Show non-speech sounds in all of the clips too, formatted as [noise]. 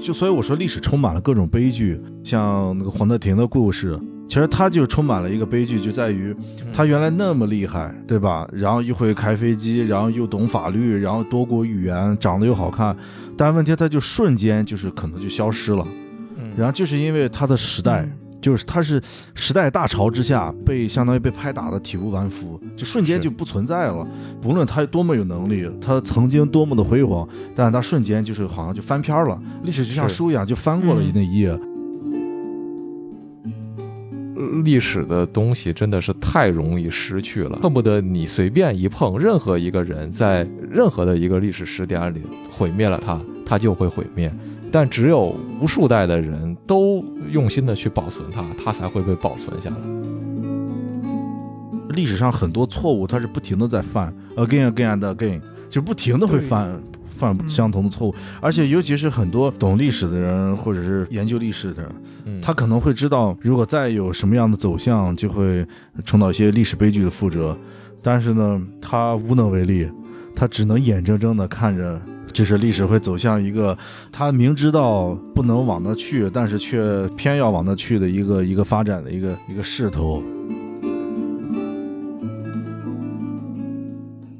就所以我说历史充满了各种悲剧，像那个黄德廷的故事，其实他就充满了一个悲剧，就在于他原来那么厉害，对吧？然后又会开飞机，然后又懂法律，然后多国语言，长得又好看，但问题他就瞬间就是可能就消失了，然后就是因为他的时代。就是他是时代大潮之下被相当于被拍打的体无完肤，就瞬间就不存在了。不论他多么有能力，他曾经多么的辉煌，但是他瞬间就是好像就翻篇了，历史就像书一样就翻过了那一页。历史的东西真的是太容易失去了，恨不得你随便一碰，任何一个人在任何的一个历史时点里毁灭了他，他就会毁灭。但只有无数代的人都用心的去保存它，它才会被保存下来。历史上很多错误，它是不停的在犯，again again and again，就不停的会犯犯相同的错误。而且尤其是很多懂历史的人，或者是研究历史的人，他可能会知道，如果再有什么样的走向，就会重蹈一些历史悲剧的覆辙。但是呢，他无能为力，他只能眼睁睁的看着。就是历史会走向一个他明知道不能往那去，但是却偏要往那去的一个一个发展的一个一个势头。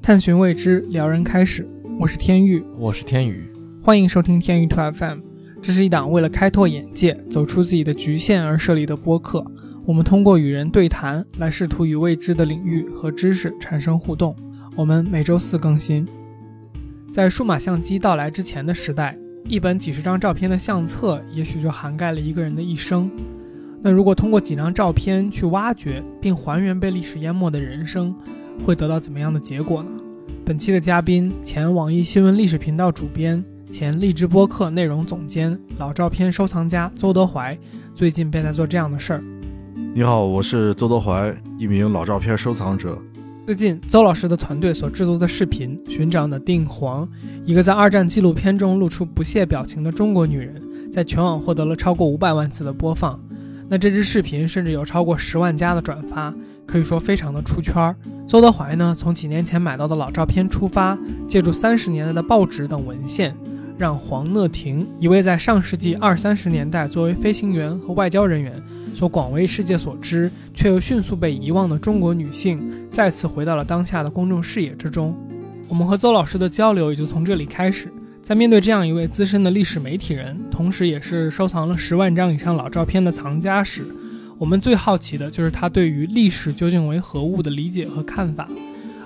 探寻未知，撩人开始。我是天域，我是天宇，欢迎收听天域 Two FM。这是一档为了开拓眼界、走出自己的局限而设立的播客。我们通过与人对谈来试图与未知的领域和知识产生互动。我们每周四更新。在数码相机到来之前的时代，一本几十张照片的相册，也许就涵盖了一个人的一生。那如果通过几张照片去挖掘并还原被历史淹没的人生，会得到怎么样的结果呢？本期的嘉宾，前网易新闻历史频道主编、前荔枝播客内容总监、老照片收藏家邹德怀，最近便在做这样的事儿。你好，我是邹德怀，一名老照片收藏者。最近，邹老师的团队所制作的视频《寻找的定黄》，一个在二战纪录片中露出不屑表情的中国女人，在全网获得了超过五百万次的播放。那这支视频甚至有超过十万加的转发，可以说非常的出圈儿。邹德怀呢，从几年前买到的老照片出发，借助三十年代的报纸等文献，让黄讷婷，一位在上世纪二三十年代作为飞行员和外交人员。所广为世界所知，却又迅速被遗忘的中国女性，再次回到了当下的公众视野之中。我们和邹老师的交流也就从这里开始。在面对这样一位资深的历史媒体人，同时也是收藏了十万张以上老照片的藏家时，我们最好奇的就是他对于历史究竟为何物的理解和看法。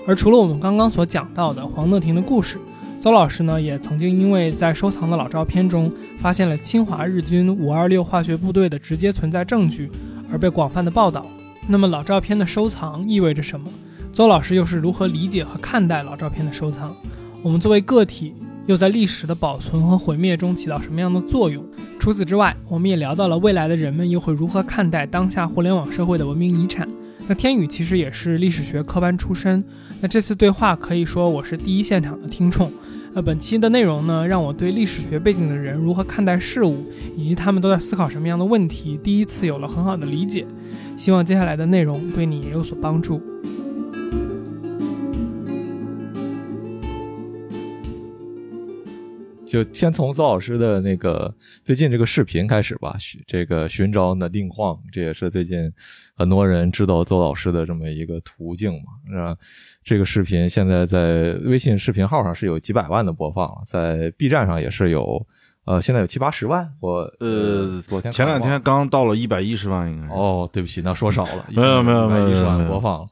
而除了我们刚刚所讲到的黄乐婷的故事，邹老师呢，也曾经因为在收藏的老照片中发现了侵华日军五二六化学部队的直接存在证据，而被广泛的报道。那么老照片的收藏意味着什么？邹老师又是如何理解和看待老照片的收藏？我们作为个体，又在历史的保存和毁灭中起到什么样的作用？除此之外，我们也聊到了未来的人们又会如何看待当下互联网社会的文明遗产。那天宇其实也是历史学科班出身，那这次对话可以说我是第一现场的听众。那本期的内容呢，让我对历史学背景的人如何看待事物，以及他们都在思考什么样的问题，第一次有了很好的理解。希望接下来的内容对你也有所帮助。就先从邹老师的那个最近这个视频开始吧，这个寻找的定晃，这也是最近很多人知道邹老师的这么一个途径嘛，是吧？这个视频现在在微信视频号上是有几百万的播放，在 B 站上也是有，呃，现在有七八十万。我呃，昨天前两天刚到了一百一十万，应该。哦，对不起，那说少了，没有没有没有一十万播放。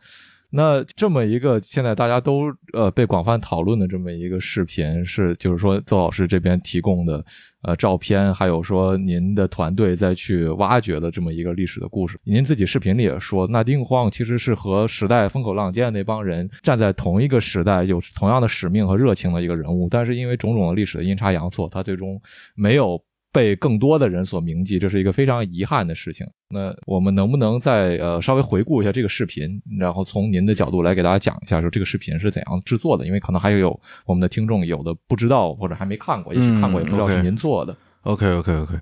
那这么一个现在大家都呃被广泛讨论的这么一个视频，是就是说邹老师这边提供的呃照片，还有说您的团队再去挖掘的这么一个历史的故事。您自己视频里也说，那丁晃其实是和时代风口浪尖那帮人站在同一个时代，有同样的使命和热情的一个人物，但是因为种种的历史的阴差阳错，他最终没有。被更多的人所铭记，这是一个非常遗憾的事情。那我们能不能再呃稍微回顾一下这个视频，然后从您的角度来给大家讲一下，说这个视频是怎样制作的？因为可能还有我们的听众有的不知道或者还没看过，也许看过也不知道是您做的。OK OK OK，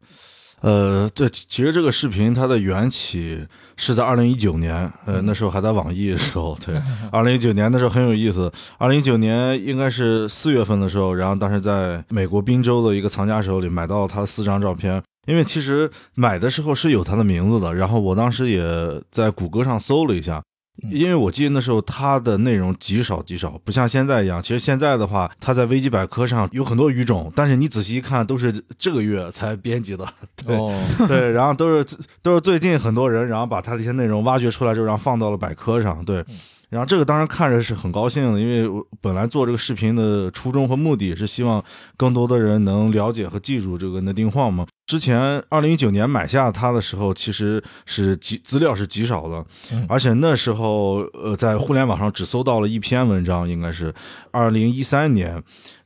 呃，对，其实这个视频它的缘起是在二零一九年，呃，那时候还在网易的时候，对，[laughs] 二零一九年那时候很有意思。二零一九年应该是四月份的时候，然后当时在美国宾州的一个藏家手里买到他四张照片。因为其实买的时候是有他的名字的，然后我当时也在谷歌上搜了一下。因为我记得那时候它的内容极少极少，不像现在一样。其实现在的话，它在维基百科上有很多语种，但是你仔细一看，都是这个月才编辑的。对对，然后都是都是最近很多人，然后把它的一些内容挖掘出来之后，然后放到了百科上。对。然后这个当然看着是很高兴的，因为我本来做这个视频的初衷和目的是希望更多的人能了解和记住这个那丁晃嘛。之前二零一九年买下它的时候，其实是极资料是极少的，而且那时候呃在互联网上只搜到了一篇文章，应该是二零一三年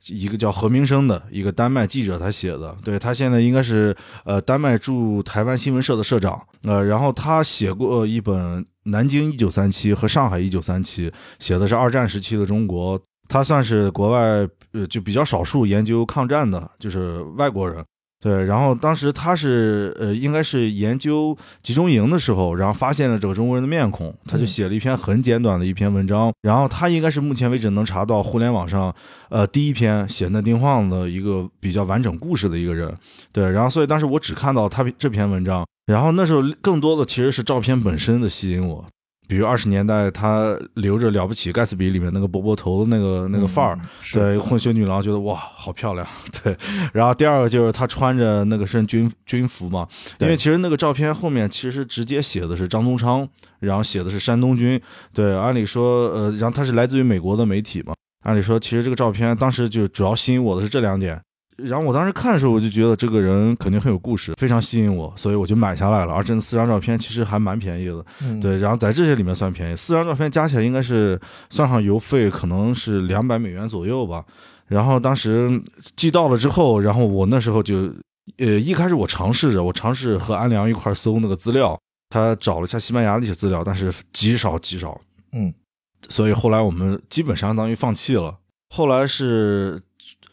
一个叫何明生的一个丹麦记者他写的，对他现在应该是呃丹麦驻台湾新闻社的社长，呃，然后他写过一本。南京一九三七和上海一九三七写的是二战时期的中国，他算是国外呃就比较少数研究抗战的，就是外国人。对，然后当时他是呃应该是研究集中营的时候，然后发现了这个中国人的面孔，他就写了一篇很简短的一篇文章。然后他应该是目前为止能查到互联网上呃第一篇写那丁晃的一个比较完整故事的一个人。对，然后所以当时我只看到他这篇文章。然后那时候更多的其实是照片本身的吸引我，比如二十年代他留着了不起盖茨比里面那个波波头的那个那个范儿，对混血女郎觉得哇好漂亮，[laughs] 对。然后第二个就是他穿着那个身军军服嘛，因为其实那个照片后面其实直接写的是张宗昌，然后写的是山东军，对。按理说呃，然后他是来自于美国的媒体嘛，按理说其实这个照片当时就主要吸引我的是这两点。然后我当时看的时候，我就觉得这个人肯定很有故事，非常吸引我，所以我就买下来了。而这四张照片其实还蛮便宜的，对。然后在这些里面算便宜，四张照片加起来应该是算上邮费，可能是两百美元左右吧。然后当时寄到了之后，然后我那时候就，呃，一开始我尝试着，我尝试和安良一块搜那个资料，他找了一下西班牙的一些资料，但是极少极少，嗯。所以后来我们基本相当于放弃了。后来是。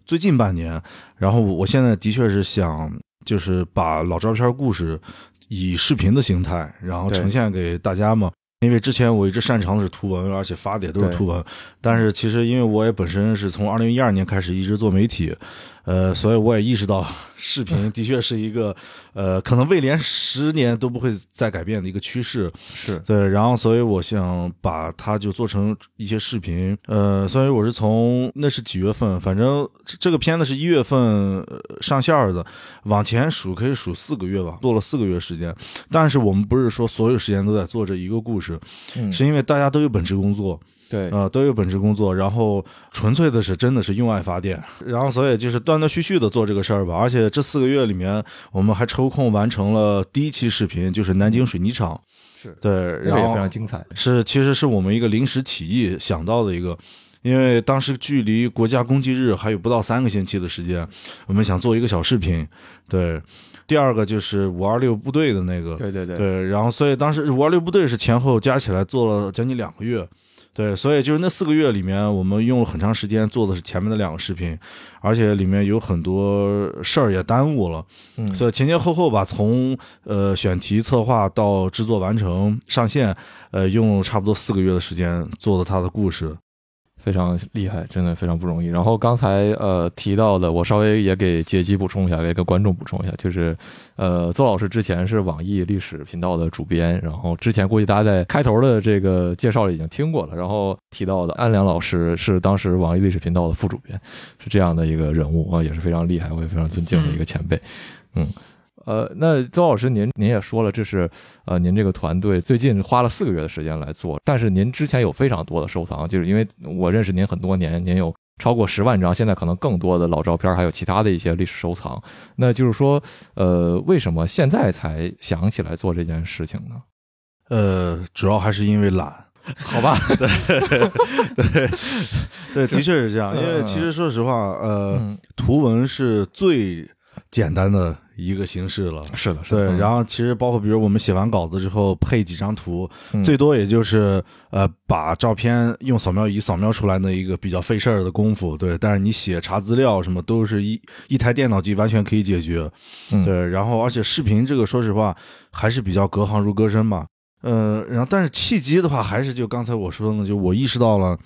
最近半年，然后我现在的确是想，就是把老照片故事以视频的形态，然后呈现给大家嘛。因为之前我一直擅长的是图文，而且发的也都是图文。但是其实因为我也本身是从二零一二年开始一直做媒体。呃，所以我也意识到，视频 [laughs] 的确是一个，呃，可能未连十年都不会再改变的一个趋势。是对，然后所以我想把它就做成一些视频。呃，所以我是从那是几月份，反正这个片子是一月份上线的，往前数可以数四个月吧，做了四个月时间。但是我们不是说所有时间都在做这一个故事，是因为大家都有本职工作。对，呃，都有本职工作，然后纯粹的是真的是用爱发电，然后所以就是断断续续的做这个事儿吧。而且这四个月里面，我们还抽空完成了第一期视频，就是南京水泥厂，是对，然后也非常精彩。是，其实是我们一个临时起意想到的一个，因为当时距离国家公祭日还有不到三个星期的时间，我们想做一个小视频。对，第二个就是五二六部队的那个，对对对，对，然后所以当时五二六部队是前后加起来做了将近两个月。对，所以就是那四个月里面，我们用了很长时间做的是前面的两个视频，而且里面有很多事儿也耽误了，嗯，所以前前后后吧，从呃选题策划到制作完成上线，呃，用了差不多四个月的时间做的他的故事。非常厉害，真的非常不容易。然后刚才呃提到的，我稍微也给杰基补充一下，给给观众补充一下，就是呃邹老师之前是网易历史频道的主编，然后之前估计大家在开头的这个介绍里已经听过了。然后提到的安良老师是当时网易历史频道的副主编，是这样的一个人物啊，也是非常厉害，我也非常尊敬的一个前辈，嗯。呃，那周老师，您您也说了，这是呃，您这个团队最近花了四个月的时间来做，但是您之前有非常多的收藏，就是因为我认识您很多年，您有超过十万张，现在可能更多的老照片，还有其他的一些历史收藏。那就是说，呃，为什么现在才想起来做这件事情呢？呃，主要还是因为懒，好吧？[laughs] 对对对，的确是这样，因为其实说实话，呃，图文是最。简单的一个形式了。是的，是的。对，嗯然后其实包括比如我们写完稿子之后配几张图，嗯最多也就是呃把照片用扫描仪扫描出来的一个比较费事儿的功夫。对，但是你写查资料什么都是一一台电脑机完全可以解决。嗯对，然后而且视频这个说实话还是比较隔行如隔山吧。呃，然后但是契机的话，还是就刚才我说的呢，就我意识到了，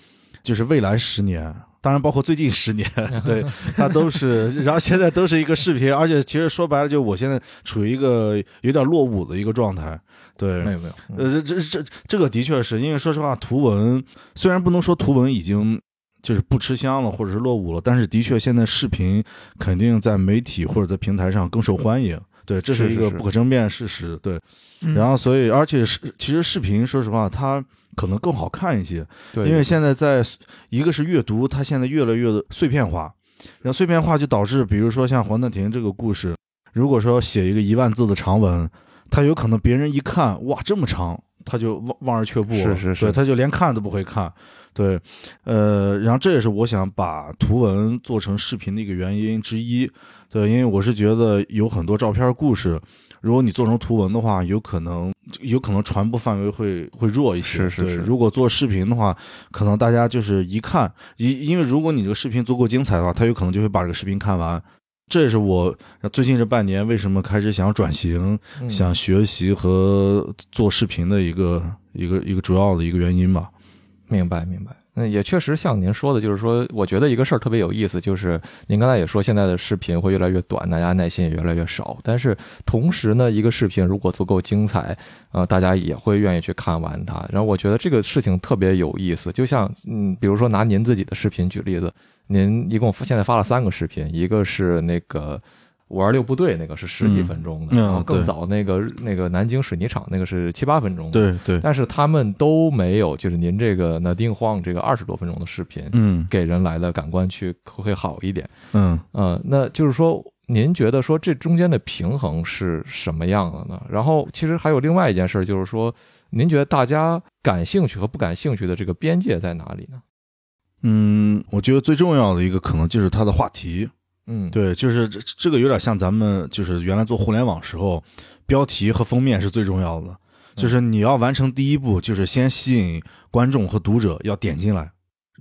就是未来十年，当然包括最近十年，[laughs] 对它都是，[laughs] 然后现在都是一个视频，而且其实说白了，就我现在处于一个有点落伍的一个状态。对，没有没有，嗯呃，这这这这个的确是因为说实话，图文虽然不能说图文已经就是不吃香了，或者是落伍了，但是的确现在视频肯定在媒体或者在平台上更受欢迎。对，这是一个不可争辩的事实。对，嗯然后所以而且是其实视频，说实话，它可能更好看一些，对，因为现在在一个是阅读，它现在越来越碎片化，然后碎片化就导致，比如说像黄德婷这个故事，如果说写一个一万字的长文，他有可能别人一看，哇，这么长，他就望望而却步，是是是。对，他就连看都不会看，对，呃，然后这也是我想把图文做成视频的一个原因之一，对，因为我是觉得有很多照片故事，如果你做成图文的话，有可能有可能传播范围会会弱一些。对是是是如果做视频的话，可能大家就是一看，因因为如果你这个视频足够精彩的话，他有可能就会把这个视频看完。这也是我最近这半年为什么开始想转型、嗯想学习和做视频的一个一个一个主要的一个原因吧。明白明白。那也确实像您说的，就是说，我觉得一个事儿特别有意思，就是您刚才也说，现在的视频会越来越短，大家耐心也越来越少。但是同时呢，一个视频如果足够精彩，呃，大家也会愿意去看完它。然后我觉得这个事情特别有意思，就像嗯，比如说拿您自己的视频举例子，您一共现在发了三个视频，一个是那个。五二六部队那个是十几分钟的，嗯然后更早那个那个南京水泥厂那个是七八分钟的，对对，但是他们都没有，就是您这个那丁晃这个二十多分钟的视频，嗯给人来的感官去会好一点。嗯呃，那就是说，您觉得说这中间的平衡是什么样的呢？然后，其实还有另外一件事，就是说，您觉得大家感兴趣和不感兴趣的这个边界在哪里呢？嗯，我觉得最重要的一个可能就是它的话题。嗯，，对，就是这这个有点像咱们就是原来做互联网时候，标题和封面是最重要的。就是你要完成第一步，就是先吸引观众和读者要点进来，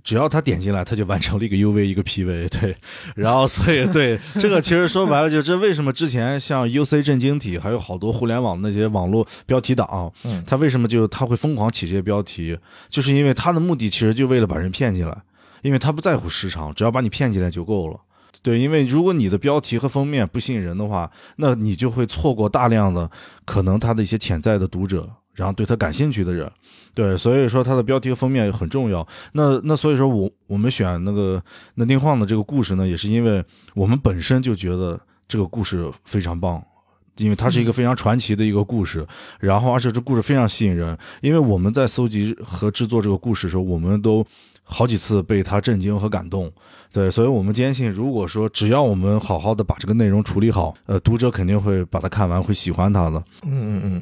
只要他点进来，他就完成了一个 UV 一个 PV，对。然后所以对这个其实说白了，就这为什么之前像 UC 震惊体，还有好多互联网那些网络标题党，嗯，他为什么就他会疯狂起这些标题，就是因为他的目的其实就为了把人骗进来，因为他不在乎时长，只要把你骗进来就够了。对，因为如果你的标题和封面不吸引人的话，那你就会错过大量的可能他的一些潜在的读者，然后对他感兴趣的人。对，所以说他的标题和封面很重要。那那所以说我我们选那个那丁晃的这个故事呢，也是因为我们本身就觉得这个故事非常棒。因为它是一个非常传奇的一个故事，然后而且这故事非常吸引人。因为我们在搜集和制作这个故事的时候，我们都好几次被他震惊和感动。对，所以我们坚信，如果说只要我们好好的把这个内容处理好，呃，读者肯定会把它看完，会喜欢它的。嗯嗯嗯，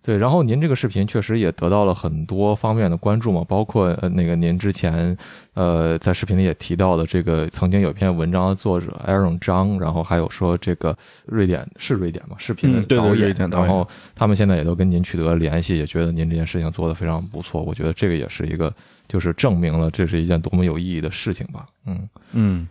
对。然后您这个视频确实也得到了很多方面的关注嘛，包括呃那个您之前呃在视频里也提到的这个曾经有篇文章的作者 Aaron 张，然后还有说这个瑞典是瑞典嘛视频对对导演，瑞典然后他们现在也都跟您取得了联系，也觉得您这件事情做得非常不错。我觉得这个也是一个就是证明了这是一件多么有意义的事情吧。嗯。嗯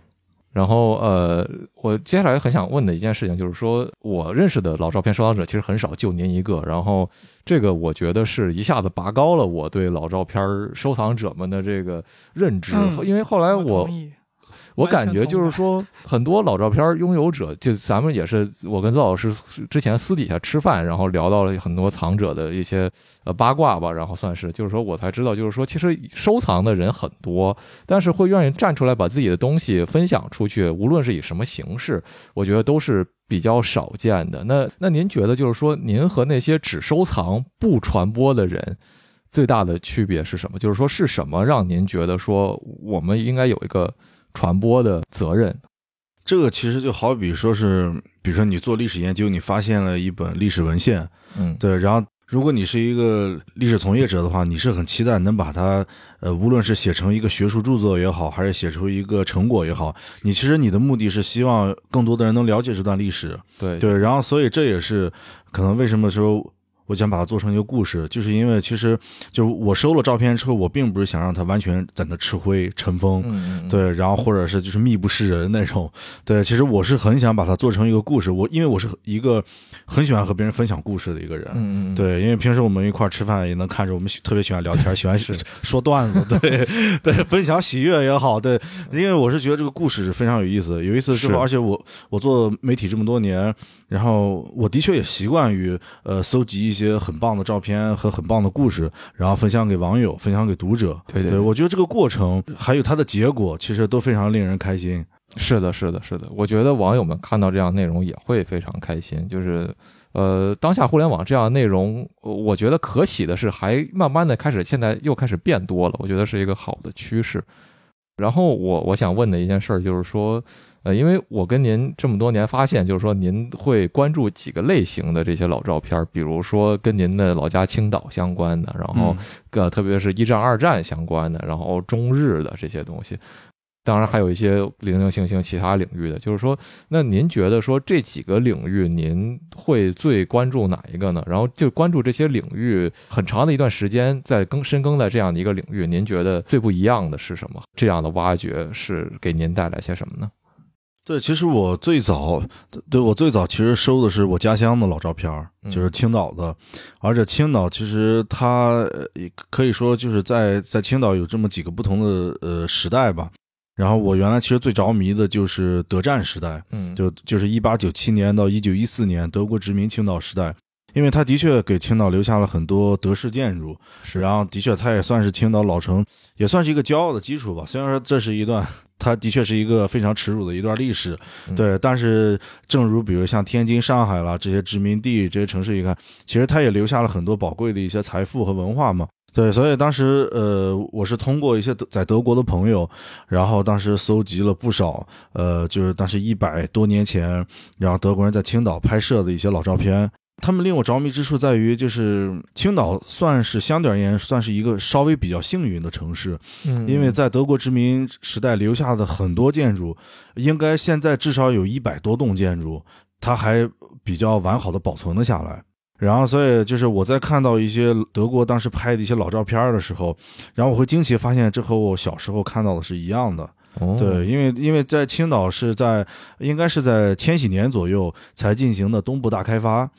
然后呃，我接下来很想问的一件事情就是说，我认识的老照片收藏者其实很少，就您一个。然后这个我觉得是一下子拔高了我对老照片收藏者们的这个认知，嗯因为后来我我感觉就是说，很多老照片拥有者，就咱们也是，我跟邹老师之前私底下吃饭，然后聊到了很多藏者的一些呃八卦吧，然后算是，就是说我才知道，就是说其实收藏的人很多，但是会愿意站出来把自己的东西分享出去，无论是以什么形式，我觉得都是比较少见的。那那您觉得就是说，您和那些只收藏不传播的人？最大的区别是什么？就是说，是什么让您觉得说我们应该有一个传播的责任？这个其实就好比说是，比如说你做历史研究，你发现了一本历史文献，嗯，对，然后如果你是一个历史从业者的话，你是很期待能把它，呃，无论是写成一个学术著作也好，还是写出一个成果也好，你其实你的目的是希望更多的人能了解这段历史，对对，然后所以这也是可能为什么说。我想把它做成一个故事，就是因为其实就是我收了照片之后，我并不是想让它完全在那吃灰尘封，嗯，对，然后或者是就是密不示人那种，对，其实我是很想把它做成一个故事，我因为我是一个很喜欢和别人分享故事的一个人，嗯嗯，对，因为平时我们一块吃饭也能看着我们特别喜欢聊天，喜欢 [laughs] 说段子，对对，分享喜悦也好，对，因为我是觉得这个故事是非常有意思，有意思之后，而且我我做媒体这么多年，然后我的确也习惯于呃搜集一些。很棒的照片和很棒的故事，然后分享给网友，分享给读者。对对，我觉得这个过程还有它的结果，其实都非常令人开心。是的，是的，是的。我觉得网友们看到这样内容也会非常开心。就是，呃，当下互联网这样内容，我觉得可喜的是，还慢慢的开始，现在又开始变多了。我觉得是一个好的趋势。然后我我想问的一件事就是说。呃，因为我跟您这么多年发现，就是说您会关注几个类型的这些老照片，比如说跟您的老家青岛相关的，然后呃，特别是一战、二战相关的，然后中日的这些东西，当然还有一些零零星星其他领域的。就是说，那您觉得说这几个领域，您会最关注哪一个呢？然后就关注这些领域很长的一段时间，在更深耕在这样的一个领域，您觉得最不一样的是什么？这样的挖掘是给您带来些什么呢？对，其实我最早，对我最早其实收的是我家乡的老照片就是青岛的，而且青岛其实它可以说就是在在青岛有这么几个不同的呃时代吧。然后我原来其实最着迷的就是德战时代，嗯，就就是一八九七年到一九一四年德国殖民青岛时代，因为它的确给青岛留下了很多德式建筑，是，然后的确它也算是青岛老城，也算是一个骄傲的基础吧。虽然说这是一段。它的确是一个非常耻辱的一段历史，对。但是，正如比如像天津、上海啦这些殖民地这些城市，一看，其实它也留下了很多宝贵的一些财富和文化嘛。对，所以当时，呃，我是通过一些在德国的朋友，然后当时搜集了不少，呃，就是当时一百多年前，然后德国人在青岛拍摄的一些老照片。他们令我着迷之处在于，就是青岛算是相对而言算是一个稍微比较幸运的城市，嗯，因为在德国殖民时代留下的很多建筑，应该现在至少有一百多栋建筑，它还比较完好的保存了下来。然后，所以就是我在看到一些德国当时拍的一些老照片的时候，然后我会惊奇发现，这和我小时候看到的是一样的。对，因为因为在青岛是在应该是在千禧年左右才进行的东部大开发。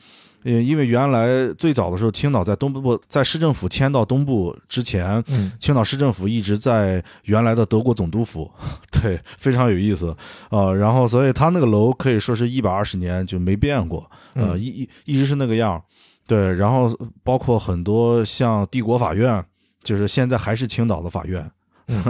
呃，因为原来最早的时候，青岛在东部，在市政府迁到东部之前，青岛市政府一直在原来的德国总督府，[laughs] 对，非常有意思呃。然后，所以他那个楼可以说是一百二十年就没变过，呃，一一一直是那个样对，然后包括很多像帝国法院，就是现在还是青岛的法院。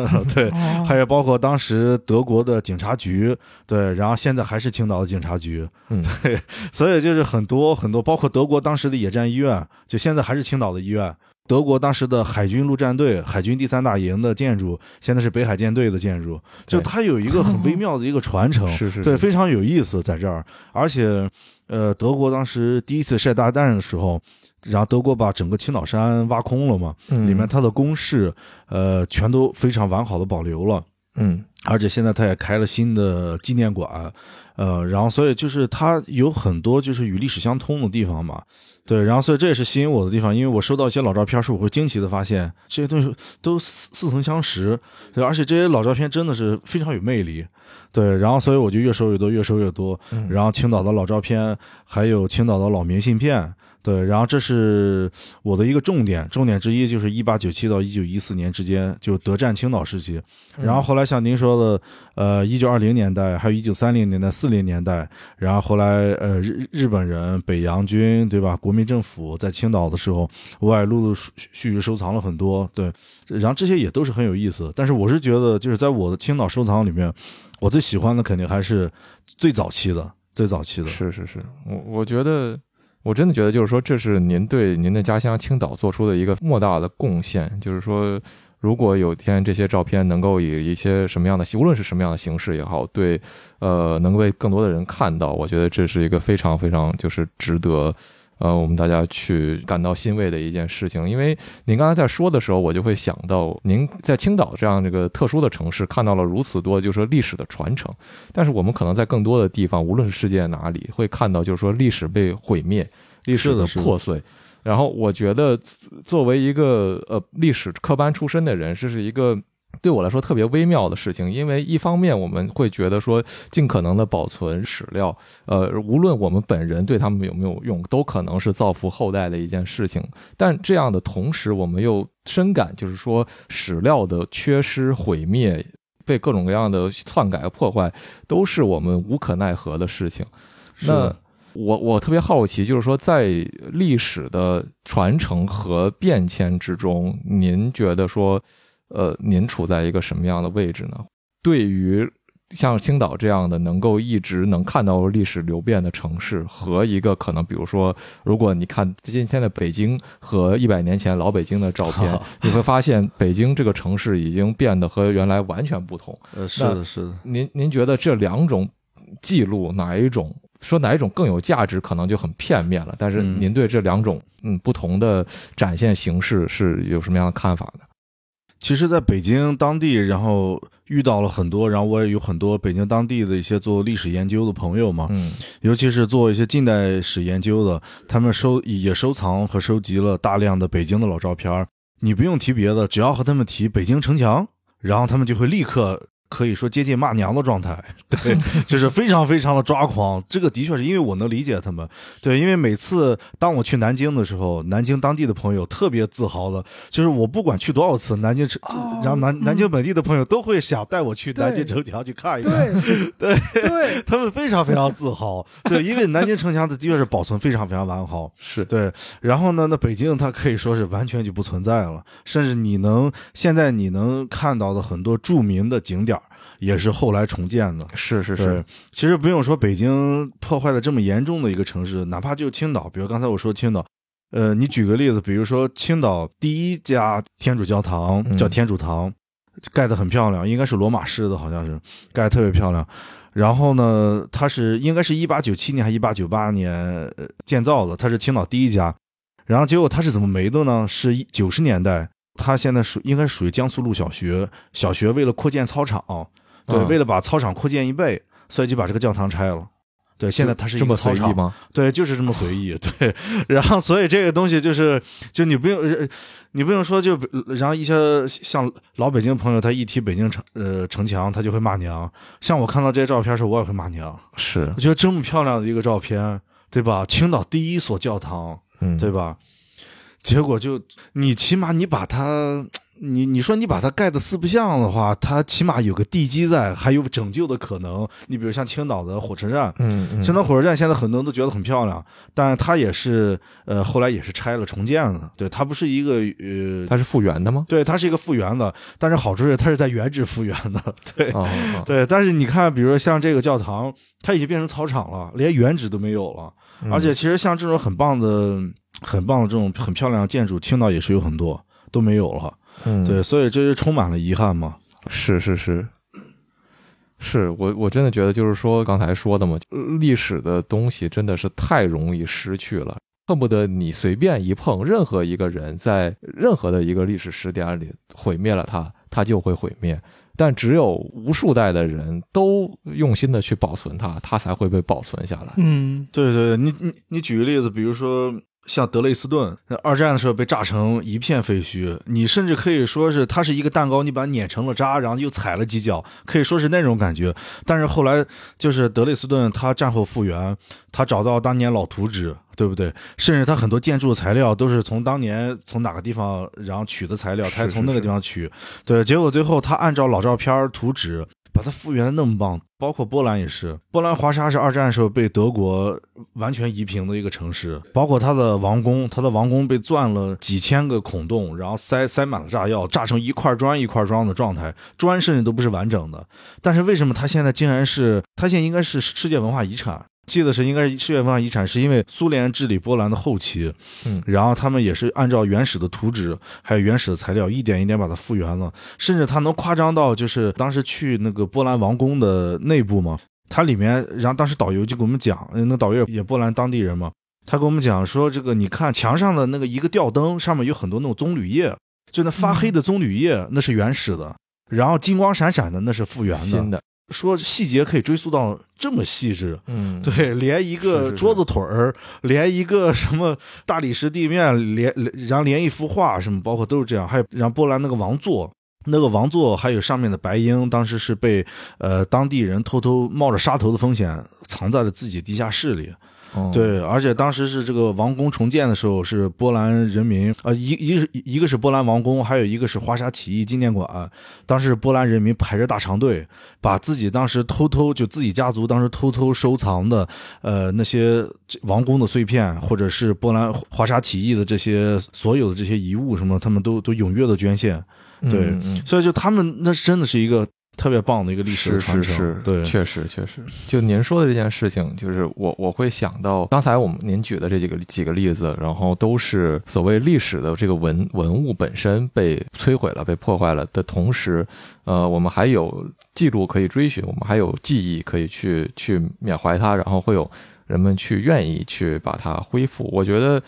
[laughs] 对，还有包括当时德国的警察局，对，然后现在还是青岛的警察局，嗯，[laughs] 对，所以就是很多很多，包括德国当时的野战医院，就现在还是青岛的医院。德国当时的海军陆战队、海军第三大营的建筑，现在是北海舰队的建筑，就它有一个很微 [laughs] 妙的一个传承，是是，对，非常有意思在这儿。而且，呃，德国当时第一次晒大弹的时候。然后德国把整个青岛山挖空了嘛，里面它的工事，呃，全都非常完好的保留了，嗯，而且现在它也开了新的纪念馆，呃，然后所以就是它有很多就是与历史相通的地方嘛，对，然后所以这也是吸引我的地方，因为我收到一些老照片时，我会惊奇的发现这些东西都似似曾相识，对，而且这些老照片真的是非常有魅力，对，然后所以我就越收越多，越收越多，然后青岛的老照片，还有青岛的老明信片。对，然后这是我的一个重点，重点之一就是一八九七到一九一四年之间，就德占青岛时期。然后后来像您说的，呃，一九二零年代，还有一九三零年代、四零年代，然后后来呃日日本人、北洋军，对吧？国民政府在青岛的时候，我也陆陆续续收藏了很多。对，然后这些也都是很有意思。但是我是觉得，就是在我的青岛收藏里面，我最喜欢的肯定还是最早期的，最早期的。是是是，我我觉得。我真的觉得，就是说，这是您对您的家乡青岛做出的一个莫大的贡献。就是说，如果有天这些照片能够以一些什么样的，无论是什么样的形式也好，对，呃，能被更多的人看到，我觉得这是一个非常非常就是值得，呃，我们大家去感到欣慰的一件事情。因为您刚才在说的时候，我就会想到，您在青岛这样这个特殊的城市看到了如此多，就是说历史的传承。但是我们可能在更多的地方，无论是世界哪里，会看到就是说历史被毁灭，历史的破碎。然后我觉得，作为一个呃历史科班出身的人，这是一个对我来说特别微妙的事情。因为一方面我们会觉得说，尽可能的保存史料，呃，无论我们本人对他们有没有用，都可能是造福后代的一件事情。但这样的同时，我们又深感就是说，史料的缺失、毁灭、被各种各样的篡改、破坏，都是我们无可奈何的事情。那。我我特别好奇，就是说，在历史的传承和变迁之中，您觉得说，呃，您处在一个什么样的位置呢？对于像青岛这样的能够一直能看到历史流变的城市，和一个可能，比如说，如果你看今天的北京和一百年前老北京的照片，[laughs] 你会发现北京这个城市已经变得和原来完全不同。呃，是的，是的。您您觉得这两种记录哪一种？说哪一种更有价值，可能就很片面了。但是您对这两种嗯不同的展现形式是有什么样的看法呢？其实，在北京当地，然后遇到了很多，然后我也有很多北京当地的一些做历史研究的朋友嘛，嗯，尤其是做一些近代史研究的，他们收也收藏和收集了大量的北京的老照片你不用提别的，只要和他们提北京城墙，然后他们就会立刻。可以说接近骂娘的状态，对，就是非常非常的抓狂。这个的确是因为我能理解他们，对，因为每次当我去南京的时候，南京当地的朋友特别自豪的，就是我不管去多少次南京城，然后南南京本地的朋友都会想带我去南京城墙去看一看，[laughs] 对对，他们非常非常自豪，对，因为南京城墙的的确是保存非常非常完好，[laughs] 是对。然后呢，那北京它可以说是完全就不存在了，甚至你能现在你能看到的很多著名的景点。也是后来重建的，是是是。其实不用说北京破坏的这么严重的一个城市，哪怕就青岛，比如刚才我说青岛，呃，你举个例子，比如说青岛第一家天主教堂叫天主堂，盖得很漂亮，应该是罗马式的，好像是盖得特别漂亮。然后呢，它是应该是一八九七年还一八九八年建造的，它是青岛第一家。然后结果它是怎么没的呢？是九十年代，它现在属应该属于江苏路小学，小学为了扩建操场。对，为了把操场扩建一倍，所以就把这个教堂拆了。对，现在它是一个操场吗？对，就是这么随意。[laughs] 对，然后所以这个东西就是，就你不用，你不用说，就然后一些像老北京朋友，他一提北京城呃城墙，他就会骂娘。像我看到这些照片时，我也会骂娘。是，我觉得这么漂亮的一个照片，对吧？青岛第一所教堂，嗯，对吧？结果就你起码你把它。你你说你把它盖的四不像的话，它起码有个地基在，还有拯救的可能。你比如像青岛的火车站，嗯，青岛火车站现在很多人都觉得很漂亮，但它也是呃后来也是拆了重建了。对，它不是一个呃，它是复原的吗？对，它是一个复原的，但是好处是它是在原址复原的。[laughs] 对，对，但是你看，比如说像这个教堂，它已经变成操场了，连原址都没有了。而且其实像这种很棒的、很棒的这种很漂亮的建筑，青岛也是有很多都没有了。嗯，对，所以这就充满了遗憾嘛。是是是，是我我真的觉得就是说刚才说的嘛，历史的东西真的是太容易失去了，恨不得你随便一碰，任何一个人在任何的一个历史时点里毁灭了它，它就会毁灭。但只有无数代的人都用心的去保存它，它才会被保存下来。嗯，对对对，你你你举个例子，比如说。像德累斯顿，二战的时候被炸成一片废墟，你甚至可以说是它是一个蛋糕，你把它碾成了渣，然后又踩了几脚，可以说是那种感觉。但是后来就是德累斯顿，它战后复原，它找到当年老图纸，对不对？甚至它很多建筑材料都是从当年从哪个地方然后取的材料，它从那个地方取。对，结果最后他按照老照片图纸。把它复原的那么棒，包括波兰也是。波兰华沙是二战时候被德国完全夷平的一个城市，包括他的王宫，他的王宫被钻了几千个孔洞，然后塞塞满了炸药，炸成一块砖一块砖的状态，砖甚至都不是完整的。但是为什么它现在竟然是？它现在应该是世界文化遗产。记得是应该世界文化遗产，是因为苏联治理波兰的后期，嗯，然后他们也是按照原始的图纸，还有原始的材料，一点一点把它复原了，甚至它能夸张到就是当时去那个波兰王宫的内部嘛，它里面，然后当时导游就给我们讲，那导游也波兰当地人嘛，他给我们讲说，这个你看墙上的那个一个吊灯上面有很多那种棕榈叶，就那发黑的棕榈叶，那是原始的，然后金光闪闪的那是复原的。新的，说细节可以追溯到这么细致，嗯，对，连一个桌子腿儿，连一个什么大理石地面，连然后连一幅画什么，包括都是这样。还有然后波兰那个王座，那个王座还有上面的白鹰，当时是被呃当地人偷偷冒着杀头的风险藏在了自己地下室里。哦，对，而且当时是这个王宫重建的时候，是波兰人民啊、一一个是一个是波兰王宫，还有一个是华沙起义纪念馆。当时波兰人民排着大长队，把自己当时偷偷就自己家族当时偷偷收藏的呃那些王宫的碎片，或者是波兰华沙起义的这些所有的这些遗物什么，他们都都踊跃的捐献。对嗯嗯所以就他们那真的是一个特别棒的一个历史是传承。是是，对，确实确实。就您说的这件事情，就是我我会想到刚才我们您举的这几个几个例子，然后都是所谓历史的这个文文物本身被摧毁了、被破坏了的同时，呃，我们还有记录可以追寻，我们还有记忆可以去去缅怀它，然后会有人们去愿意去把它恢复。我觉得。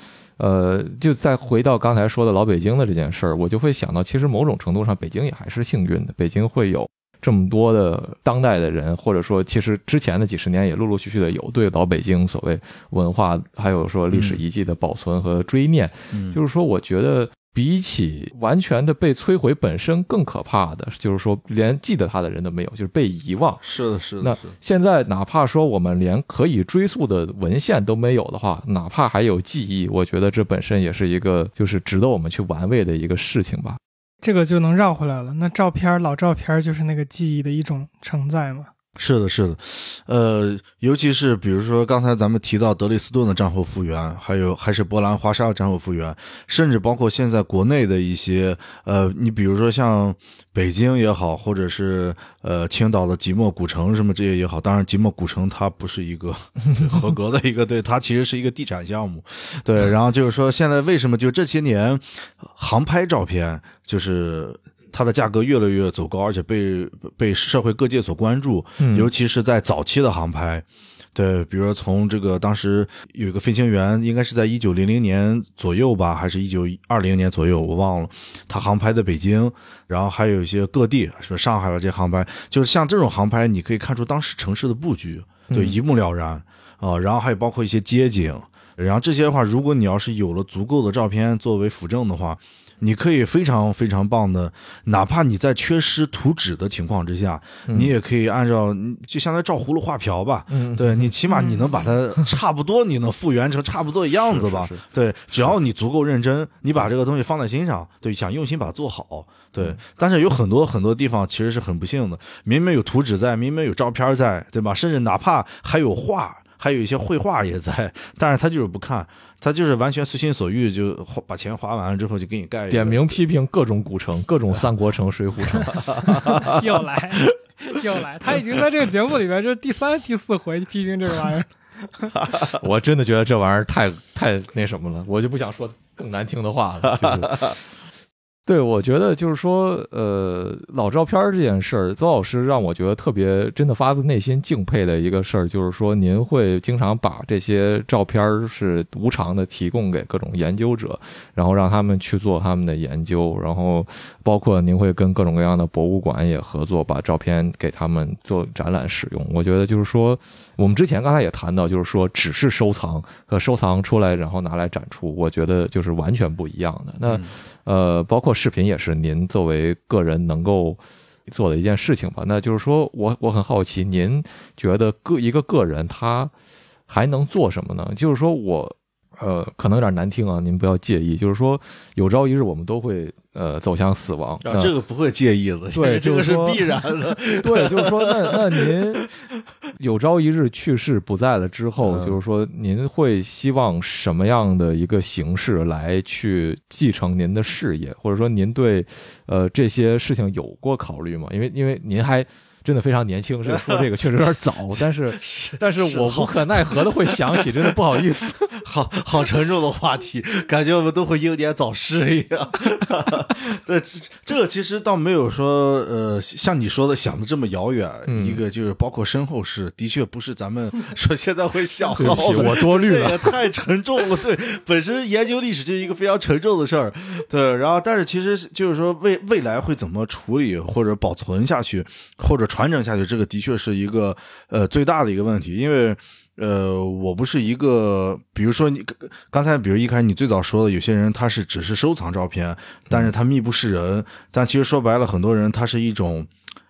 呃，就再回到刚才说的老北京的这件事儿，我就会想到，其实某种程度上，北京也还是幸运的。北京会有这么多的当代的人，或者说，其实之前的几十年也陆陆续续的有对老北京所谓文化，还有说历史遗迹的保存和追念。嗯就是说，我觉得比起完全的被摧毁本身更可怕的，就是说连记得他的人都没有，就是被遗忘。是的，是的，那现在哪怕说我们连可以追溯的文献都没有的话，哪怕还有记忆，我觉得这本身也是一个就是值得我们去玩味的一个事情吧。这个就能绕回来了。那照片老照片就是那个记忆的一种承载嘛。是的，是的，呃，尤其是比如说刚才咱们提到德累斯顿的战后复原，还有还是波兰华沙的战后复原，甚至包括现在国内的一些，呃，你比如说像北京也好，或者是呃青岛的即墨古城什么这些也好，当然即墨古城它不是一个 [laughs] 合格的一个，对，它其实是一个地产项目，对，然后就是说现在为什么就这些年航拍照片就是。它的价格越来越走高，而且被被社会各界所关注。嗯尤其是在早期的航拍，对，比如说从这个当时有一个飞行员，应该是在一九零零年左右吧，还是一九二零年左右，我忘了，他航拍的北京，然后还有一些各地，是吧上海的这些航拍，就是像这种航拍，你可以看出当时城市的布局，对，嗯一目了然啊、然后还有包括一些街景，然后这些的话，如果你要是有了足够的照片作为辅证的话，你可以非常非常棒的，哪怕你在缺失图纸的情况之下，嗯你也可以按照就相当于照葫芦画瓢吧。嗯，对你起码你能把它差不多，你能复原成 [laughs] 差不多的样子吧？是是是对，只要你足够认真，你把这个东西放在心上，对，想用心把它做好，对。嗯但是有很多很多地方其实是很不幸的，明明有图纸在，明明有照片在，对吧？甚至哪怕还有画。还有一些绘画也在，[laughs] 但是他就是不看，他就是完全随心所欲，就把钱花完了之后就给你盖点名批评各种古城，各种三国城、水浒城。[laughs] 又来，[laughs] 又来，他已经在这个节目里面这是第三、第四回批评这个玩意儿。我真的觉得这玩意儿太太那什么了，我就不想说更难听的话了。就是，对我觉得就是说，呃，老照片这件事儿，邹老师让我觉得特别真的发自内心敬佩的一个事儿，就是说您会经常把这些照片是无偿的提供给各种研究者，然后让他们去做他们的研究，然后包括您会跟各种各样的博物馆也合作，把照片给他们做展览使用。我觉得就是说，我们之前刚才也谈到，就是说只是收藏和收藏出来然后拿来展出，我觉得就是完全不一样的。那嗯呃，包括视频也是您作为个人能够做的一件事情吧。那就是说我我很好奇，您觉得个一个个人他还能做什么呢？就是说我呃，可能有点难听啊，您不要介意。就是说，有朝一日我们都会呃走向死亡。啊，这个不会介意的，对这个就是必然的。[laughs] 对，就是说，那那您有朝一日去世不在了之后，嗯就是说，您会希望什么样的一个形式来去继承您的事业，或者说您对呃这些事情有过考虑吗？因为因为您还真的非常年轻，这个说这个确实有点早，[laughs] 但是但是我无可奈何的会想起，真的不好意思。[laughs] 好好沉重的话题，感觉我们都会英年早逝一样。[laughs] 对，这这个其实倒没有说呃，像你说的想的这么遥远。嗯一个就是包括身后事，的确不是咱们说现在会想到的。我多虑了。太沉重了，对，本身研究历史就是一个非常沉重的事儿，对，然后但是其实就是说未未来会怎么处理或者保存下去，或者传承下去，这个的确是一个呃最大的一个问题，因为。呃，我不是一个，比如说你刚才，比如一开始你最早说的，有些人他是只是收藏照片，但是他密不是人，但其实说白了，很多人他是一种。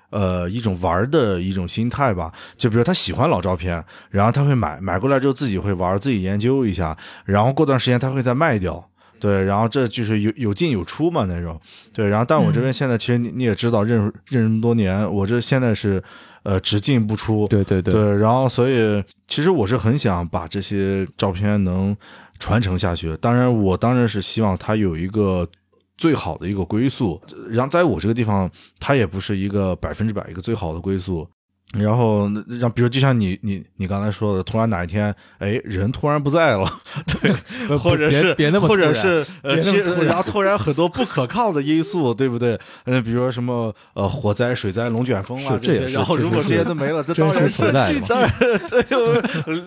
呃，一种玩的一种心态吧，就比如他喜欢老照片，然后他会买买过来之后自己会玩，自己研究一下，然后过段时间他会再卖掉，对，然后这就是有有进有出嘛那种，对，然后但我这边现在其实你你也知道，认认识这么多年，我这现在是呃只进不出，对对对，对，然后所以其实我是很想把这些照片能传承下去。当然，我当然是希望它有一个最好的一个归宿。然后在我这个地方，它也不是一个百分之百一个最好的归宿。然后让比如就像你你你刚才说的，突然哪一天，哎，人突然不在了，[laughs] 对 [laughs] 或者是别别那么或者是然然后突然很多不可靠的因素，对不对？呃，比如说什么呃火灾、水灾、龙卷风啊这些，然后如果这些都没了，这当然存在嘛对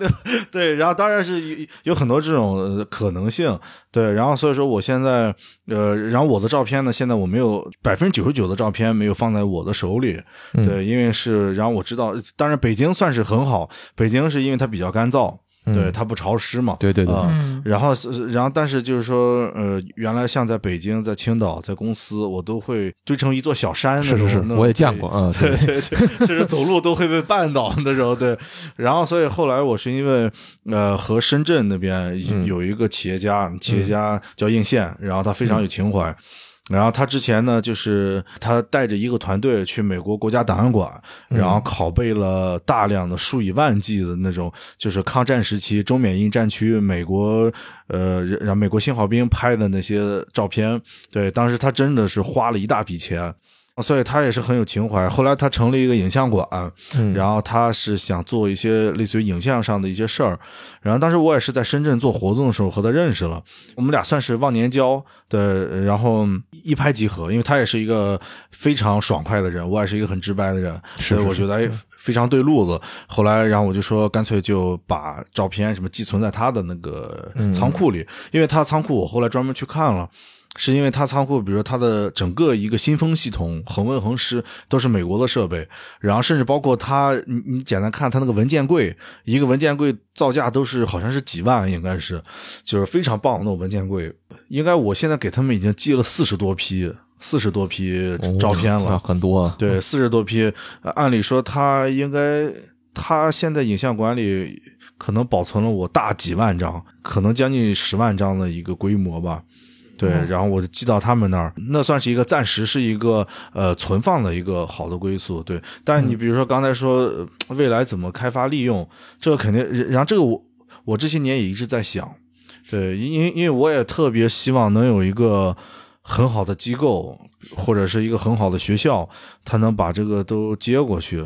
对，然后当然是有有很多这种呃可能性，对，然后所以说我现在呃，然后我的照片呢，现在我没有百分之九十九的照片没有放在我的手里，嗯对，因为是，然后我知道，当然北京算是很好，北京是因为它比较干燥，对，嗯。它不潮湿嘛，对对对。然后是，然后但是就是说，呃，原来像在北京、在青岛、在公司，我都会堆成一座小山那种，是我也见过，嗯，对对。对，甚至走路都会被绊倒那时候。对，然后所以后来我是因为呃和深圳那边嗯。有一个企业家，企业家叫应宪，然后他非常有情怀。然后他之前呢，就是他带着一个团队去美国国家档案馆，然后拷贝了大量的数以万计的那种，就是抗战时期中缅印战区美国呃然后美国信号兵拍的那些照片。对，当时他真的是花了一大笔钱。所以他也是很有情怀。后来他成立一个影像馆，嗯然后他是想做一些类似于影像上的一些事儿。然后当时我也是在深圳做活动的时候和他认识了，我们俩算是忘年交的，然后一拍即合。因为他也是一个非常爽快的人，我也是一个很直白的人，所以我觉得哎非常对路子。后来，然后我就说，干脆就把照片什么寄存在他的那个仓库里，因为他仓库我后来专门去看了。是因为它仓库，比如它的整个一个新风系统、恒温恒湿都是美国的设备，然后甚至包括它，你你简单看它那个文件柜，一个文件柜造价都是好像是几万，应该是，就是非常棒的那种文件柜。应该我现在给他们已经寄了四十多批，四十多批照片了，那很多啊，对，四十多批。呃按理说他应该，他现在影像管理可能保存了我大几万张，可能将近十万张的一个规模吧。对，然后我就寄到他们那儿，那算是一个暂时是一个呃存放的一个好的归宿。对，但你比如说刚才说、呃未来怎么开发利用，这个肯定，然后这个我我这些年也一直在想，对，因因因为我也特别希望能有一个很好的机构或者是一个很好的学校，他能把这个都接过去。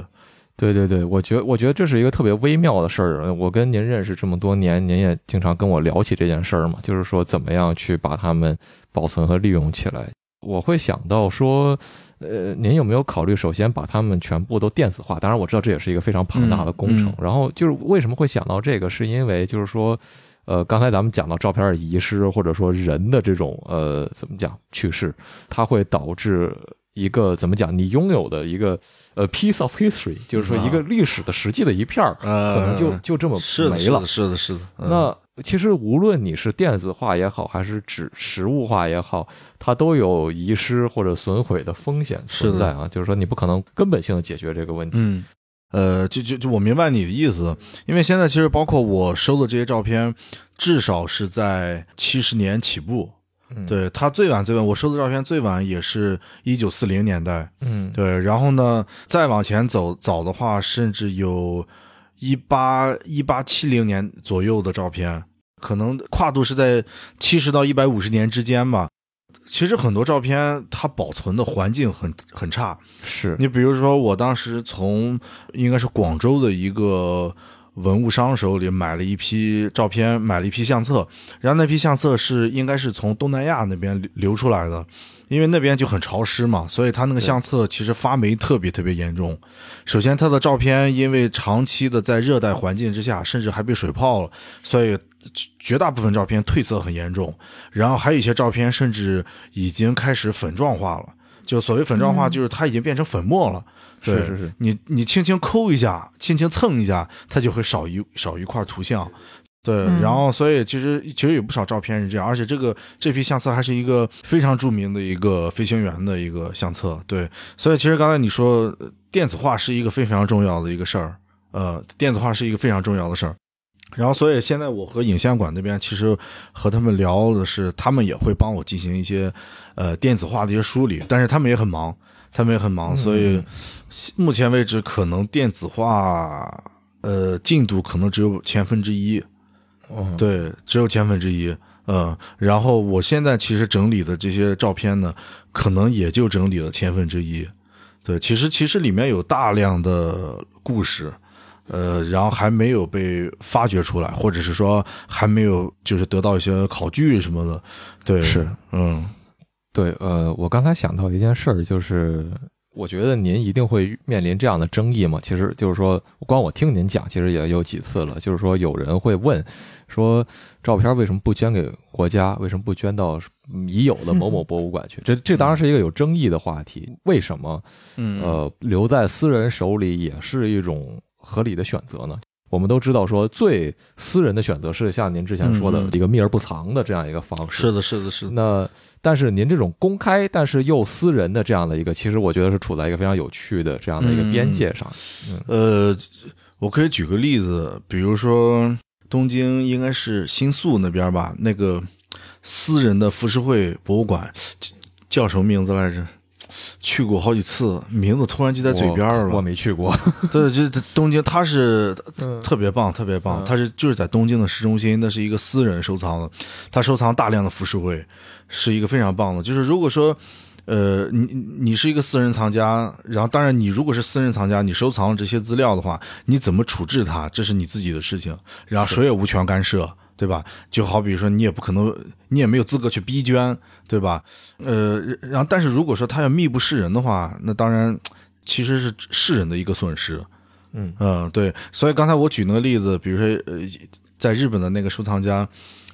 对对对，我觉得我觉得这是一个特别微妙的事儿。我跟您认识这么多年，您也经常跟我聊起这件事儿嘛，就是说怎么样去把它们保存和利用起来。我会想到说，呃，您有没有考虑首先把它们全部都电子化？当然我知道这也是一个非常庞大的工程。嗯然后就是为什么会想到这个，是因为就是说。呃，刚才咱们讲到照片的遗失，或者说人的这种呃怎么讲去世，它会导致一个怎么讲？你拥有的一个呃 piece of history，就是说一个历史的实际的一片儿，呃可能就就这么，没了是的，。是的，是的。嗯那其实无论你是电子化也好，还是纸实物化也好，它都有遗失或者损毁的风险存在啊。就是说，你不可能根本性的解决这个问题。嗯，呃，就就就我明白你的意思，因为现在其实包括我收的这些照片，至少是在七十年起步。嗯，对，他最晚最晚，我收的照片最晚也是一九四零年代。嗯，对，然后呢，再往前走早的话，甚至有一八一八七零年左右的照片，可能跨度是在七十到一百五十年之间吧。其实很多照片它保存的环境很很差。是你比如说，我当时从应该是广州的一个文物商手里买了一批照片，买了一批相册，然后那批相册是应该是从东南亚那边流流出来的，因为那边就很潮湿嘛，所以他那个相册其实发霉特别特别严重。首先，他的照片因为长期的在热带环境之下，甚至还被水泡了，所以绝大部分照片褪色很严重。然后还有一些照片甚至已经开始粉状化了。就所谓粉状化，就是它已经变成粉末了。对是是是，你你轻轻抠一下，轻轻蹭一下，它就会少一少一块图像。对，嗯然后所以其实其实有不少照片是这样，而且这个这批相册还是一个非常著名的一个飞行员的一个相册。对，所以其实刚才你说呃电子化是一个非常重要的一个事儿，呃，电子化是一个非常重要的事儿。然后，所以现在我和影像馆那边其实和他们聊的是，他们也会帮我进行一些呃电子化的一些梳理，但是他们也很忙，他们也很忙，所以目前为止可能电子化呃进度可能只有千分之一，哦，对，只有千分之一。嗯，然后我现在其实整理的这些照片呢，可能也就整理了千分之一。对，其实其实里面有大量的故事，呃，然后还没有被发掘出来，或者是说还没有就是得到一些考据什么的。对，是，嗯对，呃，我刚才想到一件事儿，就是我觉得您一定会面临这样的争议嘛。其实就是说，光我听您讲，其实也有几次了。就是说，有人会问说，照片为什么不捐给国家？为什么不捐到嗯已有的某某 [laughs] 博物馆去？这这当然是一个有争议的话题。为什么嗯呃留在私人手里也是一种合理的选择呢？我们都知道，说最私人的选择是像您之前说的一个秘而不藏的这样一个方式。是的，是的，是的。那但是您这种公开但是又私人的这样的一个，其实我觉得是处在一个非常有趣的这样的一个边界上。呃，我可以举个例子，比如说东京应该是新宿那边吧，那个私人的浮世绘博物馆叫什么名字来着？去过好几次，名字突然就在嘴边了我我。没去过。[laughs] 对，这这东京，它是嗯特别棒，特别棒。嗯它是就是在东京的市中心，那是一个私人收藏的，他收藏大量的浮世绘，是一个非常棒的。就是如果说，呃，你你是一个私人藏家，然后当然你如果是私人藏家，你收藏了这些资料的话，你怎么处置它，这是你自己的事情，然后谁也无权干涉。对吧？就好比说，你也不可能，你也没有资格去逼捐，对吧？呃，然后，但是如果说他要密不示人的话，那当然其实是世人的一个损失。嗯嗯，对，所以刚才我举那个例子，比如说呃，在日本的那个收藏家，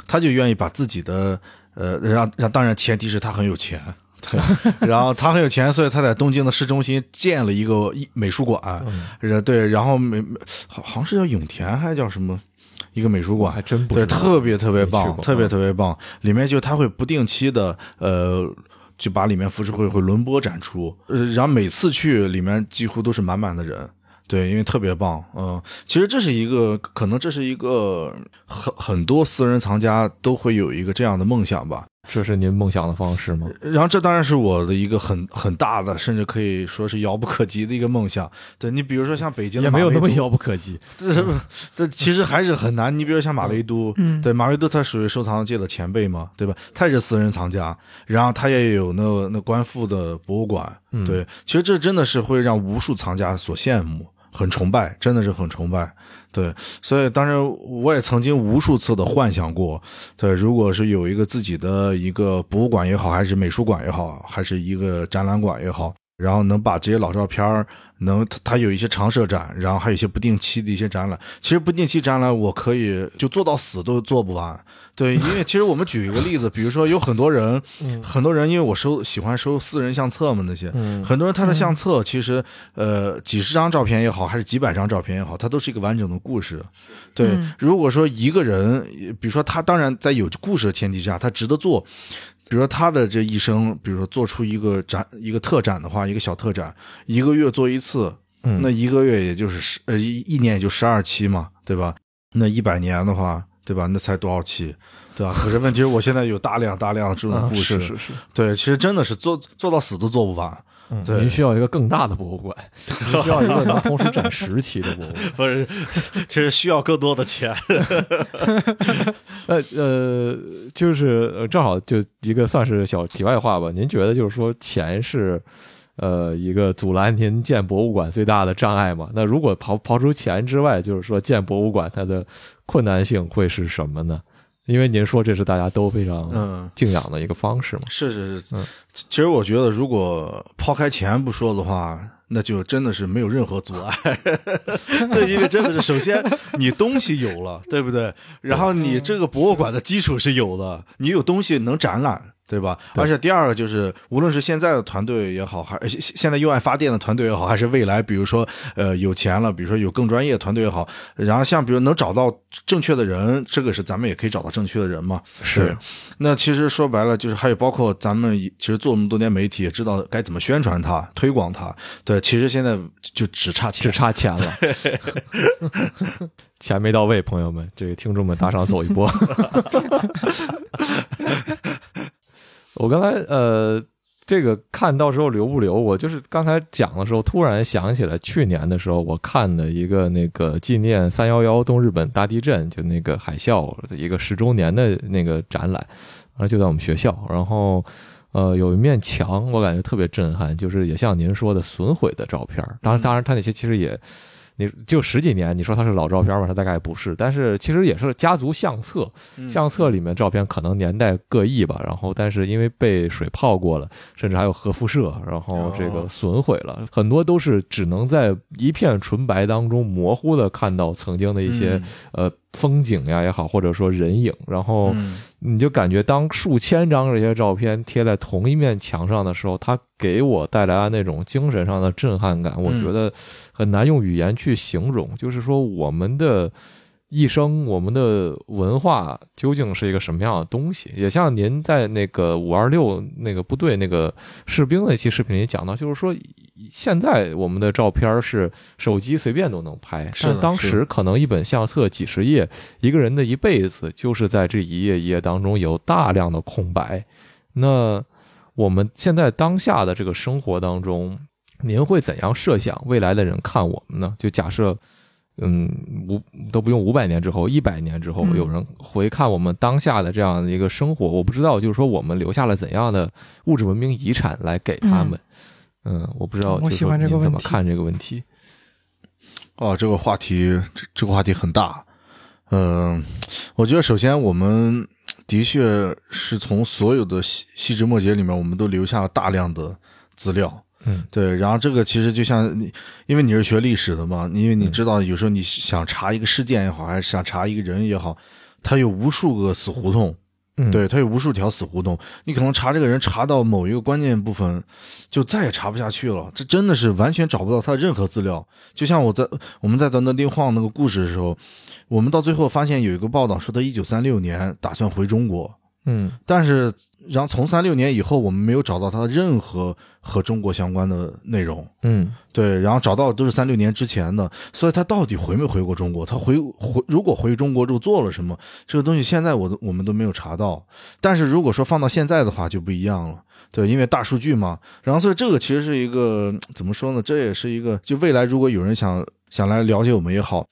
他就愿意把自己的呃，让让，当然前提是他很有钱，对，[laughs] 然后他很有钱，所以他在东京的市中心建了一个艺美术馆，嗯，呃对，然后美好好像是叫永田还是叫什么一个美术馆还，真不对，特别特别棒，特别嗯特别棒。里面就他会不定期的呃。就把里面浮世绘会轮播展出，呃，然后每次去里面几乎都是满满的人，对，因为特别棒，嗯，其实这是一个，可能这是一个很很多私人藏家都会有一个这样的梦想吧。这是您梦想的方式吗？然后这当然是我的一个很很大的，甚至可以说是遥不可及的一个梦想。对你比如说像北京的也没有那么遥不可及。这这其实还是很难。你比如像马未都，嗯对马未都他属于收藏界的前辈嘛，对吧？他也是私人藏家，然后他也有那那官复的博物馆，嗯对，其实这真的是会让无数藏家所羡慕，很崇拜，真的是很崇拜。对，所以当然我也曾经无数次的幻想过，对，如果是有一个自己的一个博物馆也好，还是美术馆也好，还是一个展览馆也好，然后能把这些老照片儿能它它有一些常设展，然后还有一些不定期的一些展览。其实不定期展览我可以就做到死都做不完。对，因为其实我们举一个例子，比如说有很多人，[laughs] 很多人因为我收喜欢收私人相册嘛，那些，嗯很多人他的相册其实呃几十张照片也好，还是几百张照片也好，它都是一个完整的故事。对，嗯如果说一个人，比如说他当然在有故事的前提下，他值得做。比如说他的这一生，比如说做出一个展、一个特展的话，一个小特展，一个月做一次，嗯那一个月也就是十呃一一年也就十二期嘛，对吧？那一百年的话，对吧？那才多少期，对吧？可是问题是我现在有大量大量的这种啊故事，是是是，对，其实真的是做做到死都做不完。嗯您需要一个更大的博物馆，[laughs] 您需要一个能同时展十期的博物馆。[laughs] 不是，[laughs] 其实需要更多的钱。呃呃，就是呃正好就一个算是小题外话吧。您觉得就是说钱是呃一个阻拦您建博物馆最大的障碍吗？那如果刨刨除钱之外，就是说建博物馆它的困难性会是什么呢？因为您说这是大家都非常嗯，敬仰的一个方式嘛。是是是嗯，其实我觉得，如果抛开钱不说的话，那就真的是没有任何阻碍。[laughs] 对，因为真的是，首先你东西有了，对不对？然后你这个博物馆的基础是有的，你有东西能展览。对吧？对而且第二个就是，无论是现在的团队也好，还现现在用爱发电的团队也好，还是未来，比如说呃有钱了，比如说有更专业的团队也好，然后像比如能找到正确的人，这个是咱们也可以找到正确的人嘛。是，那其实说白了，就是还有包括咱们其实做那么多年媒体，也知道该怎么宣传它、推广它。对，其实现在就只差钱只。差钱了，[laughs] 钱没到位，朋友们，这个听众们打赏走一波。我刚才呃，这个看到时候留不留？我就是刚才讲的时候，突然想起来去年的时候，我看的一个那个纪念三幺幺东日本大地震，就那个海啸的一个十周年的那个展览，然后就在我们学校，然后。呃，有一面墙，我感觉特别震撼，就是也像您说的损毁的照片。当然，当然，它那些其实也，你就十几年，你说它是老照片吗？它大概不是，但是其实也是家族相册，嗯相册里面照片可能年代各异吧。然后，但是因为被水泡过了，甚至还有核辐射，然后这个哦损毁了，很多都是只能在一片纯白当中模糊的看到曾经的一些、呃风景呀也好，或者说人影，然后。嗯你就感觉当数千张这些照片贴在同一面墙上的时候，它给我带来的那种精神上的震撼感，我觉得很难用语言去形容。就是说，我们的一生，我们的文化究竟是一个什么样的东西？也像您在那个五二六那个部队那个士兵那期视频里讲到，就是说，现在我们的照片是手机随便都能拍，但当时可能一本相册几十页，一个人的一辈子就是在这一页一页当中有大量的空白。那我们现在当下的这个生活当中，您会怎样设想未来的人看我们呢？就假设，嗯，五都不用五百年之后，一百年之后，嗯有人回看我们当下的这样的一个生活，我不知道，就是说我们留下了怎样的物质文明遗产来给他们。嗯，我不知道，我喜欢这个问题怎么看这个问题？哦，这个话题，这这个话题很大。嗯、我觉得首先我们的确是从所有的细细枝末节里面，我们都留下了大量的资料。嗯，对，然后这个其实就像你，因为你是学历史的嘛，因为你嗯知道，有时候你想查一个事件也好，还是想查一个人也好，他有无数个死胡同。嗯，对，他有无数条死胡同，你可能查这个人查到某一个关键部分，就再也查不下去了。这真的是完全找不到他的任何资料。就像我在我们在短短丁晃那个故事的时候，我们到最后发现有一个报道说他一九三六年打算回中国，嗯但是然后从三六年以后，我们没有找到他任何和中国相关的内容。嗯对，然后找到的都是三六年之前的，所以他到底回没回过中国？他回回如果回中国之后做了什么？这个东西现在我都我们都没有查到。但是如果说放到现在的话就不一样了，对，因为大数据嘛。然后所以这个其实是一个怎么说呢？这也是一个就未来如果有人想想来了解我们也好，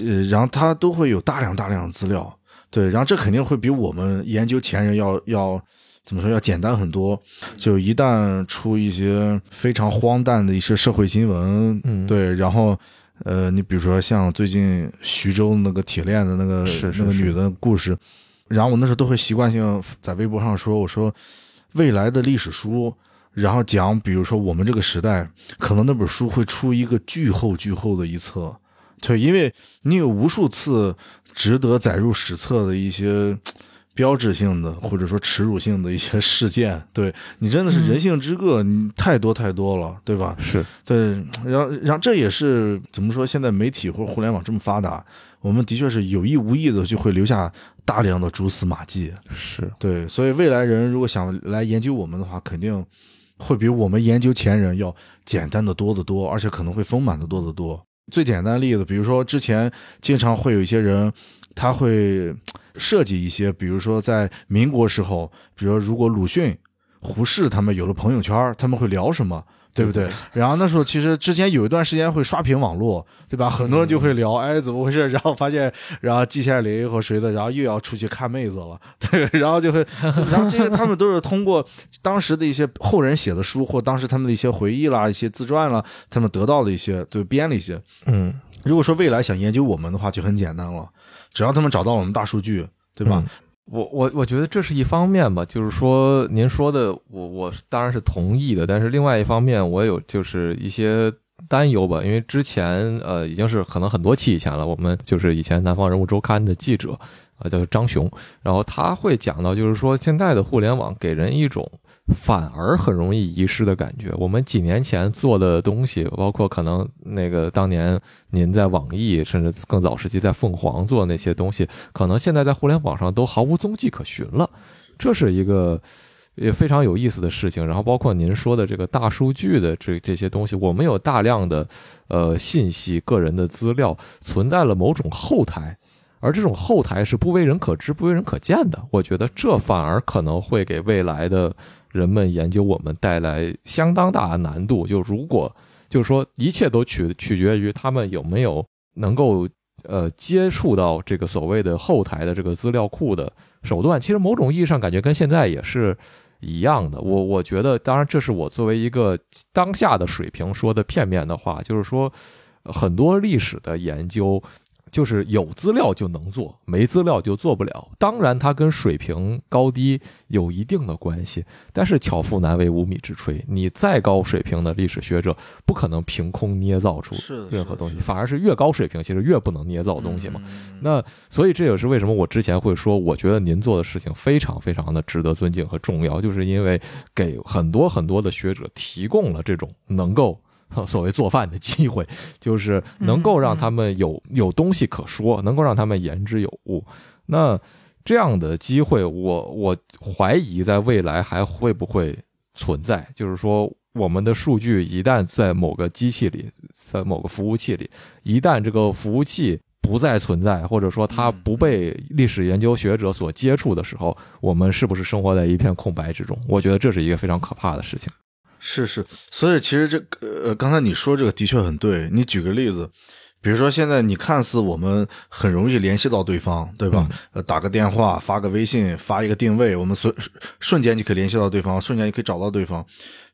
呃，然后他都会有大量大量的资料，对，然后这肯定会比我们研究前人要要。怎么说要简单很多？就一旦出一些非常荒诞的一些社会新闻，嗯，对，然后，呃，你比如说像最近徐州那个铁链的那个那个女的故事，然后我那时候都会习惯性在微博上说，我说未来的历史书，然后讲，比如说我们这个时代，可能那本书会出一个巨厚巨厚的一册，对，因为你有无数次值得载入史册的一些。标志性的或者说耻辱性的一些事件，[laughs] 对你真的是人性之恶，你太多太多了，对吧？是对，然后然后这也是怎么说？现在媒体或者互联网这么发达，我们的确是有意无意的就会留下大量的蛛丝马迹。是，对，所以未来人如果想来研究我们的话，肯定会比我们研究前人要简单的多得多，而且可能会丰满的多得多。最简单的例子，比如说之前经常会有一些人，他会设计一些，比如说在民国时候，比如说如果鲁迅、胡适他们有了朋友圈，他们会聊什么？对不对？然后那时候其实之前有一段时间会刷屏网络，对吧？很多人就会聊，哎，怎么回事？然后发现，然后季羡林和谁的，然后又要出去看妹子了，对，然后就会，然后这些他们都是通过当时的一些后人写的书，或当时他们的一些回忆啦、一些自传啦，他们得到的一些，对，编了一些。嗯，如果说未来想研究我们的话，就很简单了，只要他们找到我们大数据，对吧？我我我觉得这是一方面吧，就是说您说的，我我当然是同意的，但是另外一方面，我有就是一些担忧吧，因为之前呃已经是可能很多期以前了，我们就是以前《南方人物周刊》的记者啊叫张雄，然后他会讲到，就是说现在的互联网给人一种。反而很容易遗失的感觉。我们几年前做的东西，包括可能那个当年您在网易，甚至更早时期在凤凰做那些东西，可能现在在互联网上都毫无踪迹可寻了。这是一个也非常有意思的事情。然后包括您说的这个大数据的这这些东西，我们有大量的呃信息、个人的资料存在了某种后台，而这种后台是不为人可知、不为人可见的。我觉得这反而可能会给未来的。人们研究我们带来相当大的难度。就如果就是说，一切都取取决于他们有没有能够呃接触到这个所谓的后台的这个资料库的手段。其实某种意义上感觉跟现在也是一样的。我我觉得，当然这是我作为一个当下的水平说的片面的话，就是说很多历史的研究。就是有资料就能做，没资料就做不了。当然，它跟水平高低有一定的关系。但是巧妇难为无米之炊，你再高水平的历史学者，不可能凭空捏造出任何东西，反而是越高水平，其实越不能捏造东西嘛。那所以这也是为什么我之前会说，我觉得您做的事情非常非常的值得尊敬和重要，就是因为给很多很多的学者提供了这种能够。[laughs] 所谓做饭的机会，就是能够让他们有有东西可说，能够让他们言之有物。那这样的机会，我我怀疑在未来还会不会存在？就是说，我们的数据一旦在某个机器里，在某个服务器里，一旦这个服务器不再存在，或者说它不被历史研究学者所接触的时候，我们是不是生活在一片空白之中？我觉得这是一个非常可怕的事情。是是，所以其实这个呃，刚才你说这个的确很对。你举个例子，比如说现在你看似我们很容易联系到对方，对吧？呃，打个电话、发个微信、发一个定位，我们瞬瞬间就可以联系到对方，瞬间就可以找到对方。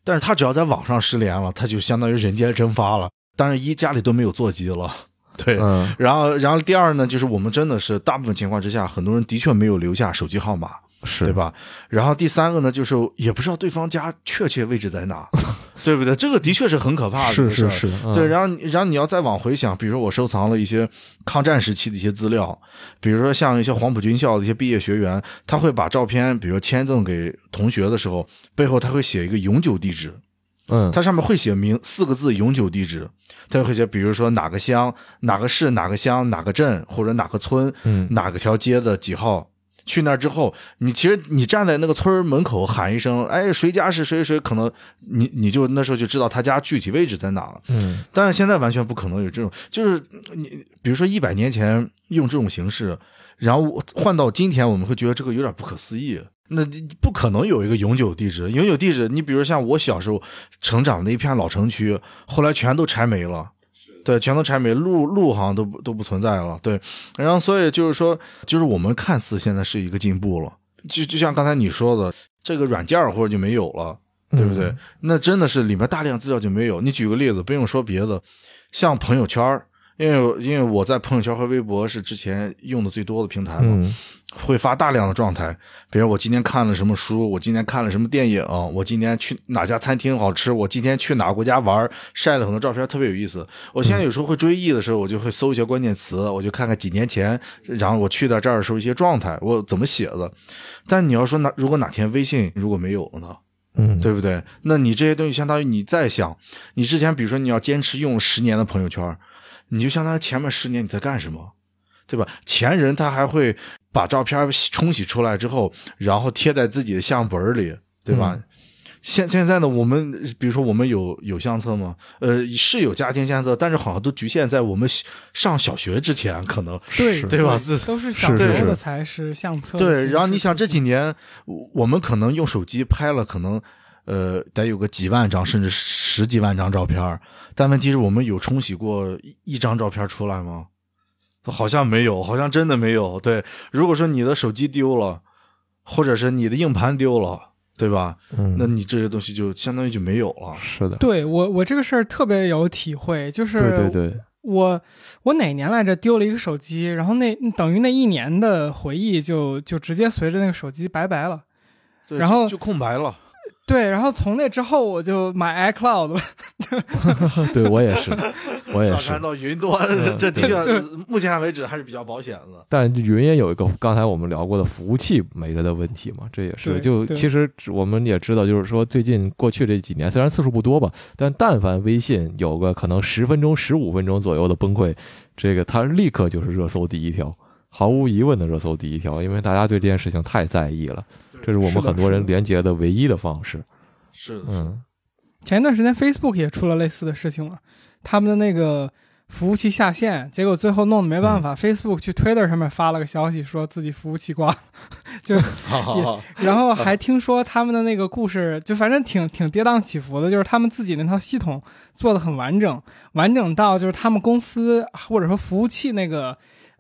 但是他只要在网上失联了，他就相当于人间蒸发了。当然，一家里都没有座机了，对。然后，然后第二呢，就是我们真的是大部分情况之下，很多人的确没有留下手机号码。是对吧？然后第三个呢，就是也不知道对方家确切位置在哪，[laughs] 对不对？这个的确是很可怕的是是是，对。然后然后你要再往回想，比如说我收藏了一些抗战时期的一些资料，比如说像一些黄埔军校的一些毕业学员，他会把照片，比如说签赠给同学的时候，背后他会写一个永久地址，嗯，它上面会写明四个字永久地址，他会写，比如说哪个乡、哪个市、哪个乡、哪个镇或者哪个村、嗯，哪个条街的几号。去那儿之后，你其实你站在那个村门口喊一声，哎，谁家是谁谁，可能你你就那时候就知道他家具体位置在哪了。嗯，但是现在完全不可能有这种，就是你比如说一百年前用这种形式，然后换到今天，我们会觉得这个有点不可思议。那不可能有一个永久地址，永久地址，你比如像我小时候成长的一片老城区，后来全都拆没了。对，全都产品，路路好像都不都不存在了。对，然后所以就是说，就是我们看似现在是一个进步了，就就像刚才你说的，这个软件或者就没有了，对不对？那真的是里面大量资料就没有。你举个例子，不用说别的，像朋友圈因为因为我在朋友圈和微博是之前用的最多的平台嘛。会发大量的状态，比如我今天看了什么书，我今天看了什么电影，我今天去哪家餐厅好吃，我今天去哪个国家玩，晒了很多照片，特别有意思。我现在有时候会追忆的时候，我就会搜一些关键词，我就看看几年前，然后我去到这儿的时候一些状态，我怎么写的。但你要说哪，如果哪天微信如果没有了呢？嗯，对不对？那你这些东西相当于你在想，你之前比如说你要坚持用十年的朋友圈，你就相当于前面十年你在干什么？对吧？前人他还会把照片冲洗出来之后，然后贴在自己的相本里，对吧？现现在呢，我们比如说我们有有相册吗？呃，是有家庭相册，但是好像都局限在我们上小学之前，可能对对吧？都是小时候的才是相册。对，然后你想这几年，我们可能用手机拍了，可能呃，得有个几万张甚至十几万张照片但问题是我们有冲洗过一张照片出来吗？好像没有，好像真的没有。对，如果说你的手机丢了，或者是你的硬盘丢了，对吧？嗯，那你这些东西就相当于就没有了。是的，对我我这个事儿特别有体会，就是对对对，我我哪年来着丢了一个手机，然后那等于那一年的回忆就就直接随着那个手机拜拜了。然后就空白了。对，然后从那之后我就买 iCloud 了。[laughs] 对我也是，我也是。[laughs] 上传到云端，这的确目前为止还是比较保险的。但云也有一个刚才我们聊过的服务器没了的问题嘛，这也是。就其实我们也知道，就是说最近过去这几年，虽然次数不多吧，但但凡微信有个可能十分钟、十五分钟左右的崩溃，这个它立刻就是热搜第一条，毫无疑问的热搜第一条，因为大家对这件事情太在意了。这是我们很多人连接的唯一的方式。是的，嗯。前一段时间，Facebook 也出了类似的事情了，他们的那个服务器下线，结果最后弄得没办法，Facebook 去 Twitter 上面发了个消息，说自己服务器挂了，[laughs] 就，然后还听说他们的那个故事，就反正挺挺跌宕起伏的，就是他们自己那套系统做的很完整，完整到就是他们公司或者说服务器那个。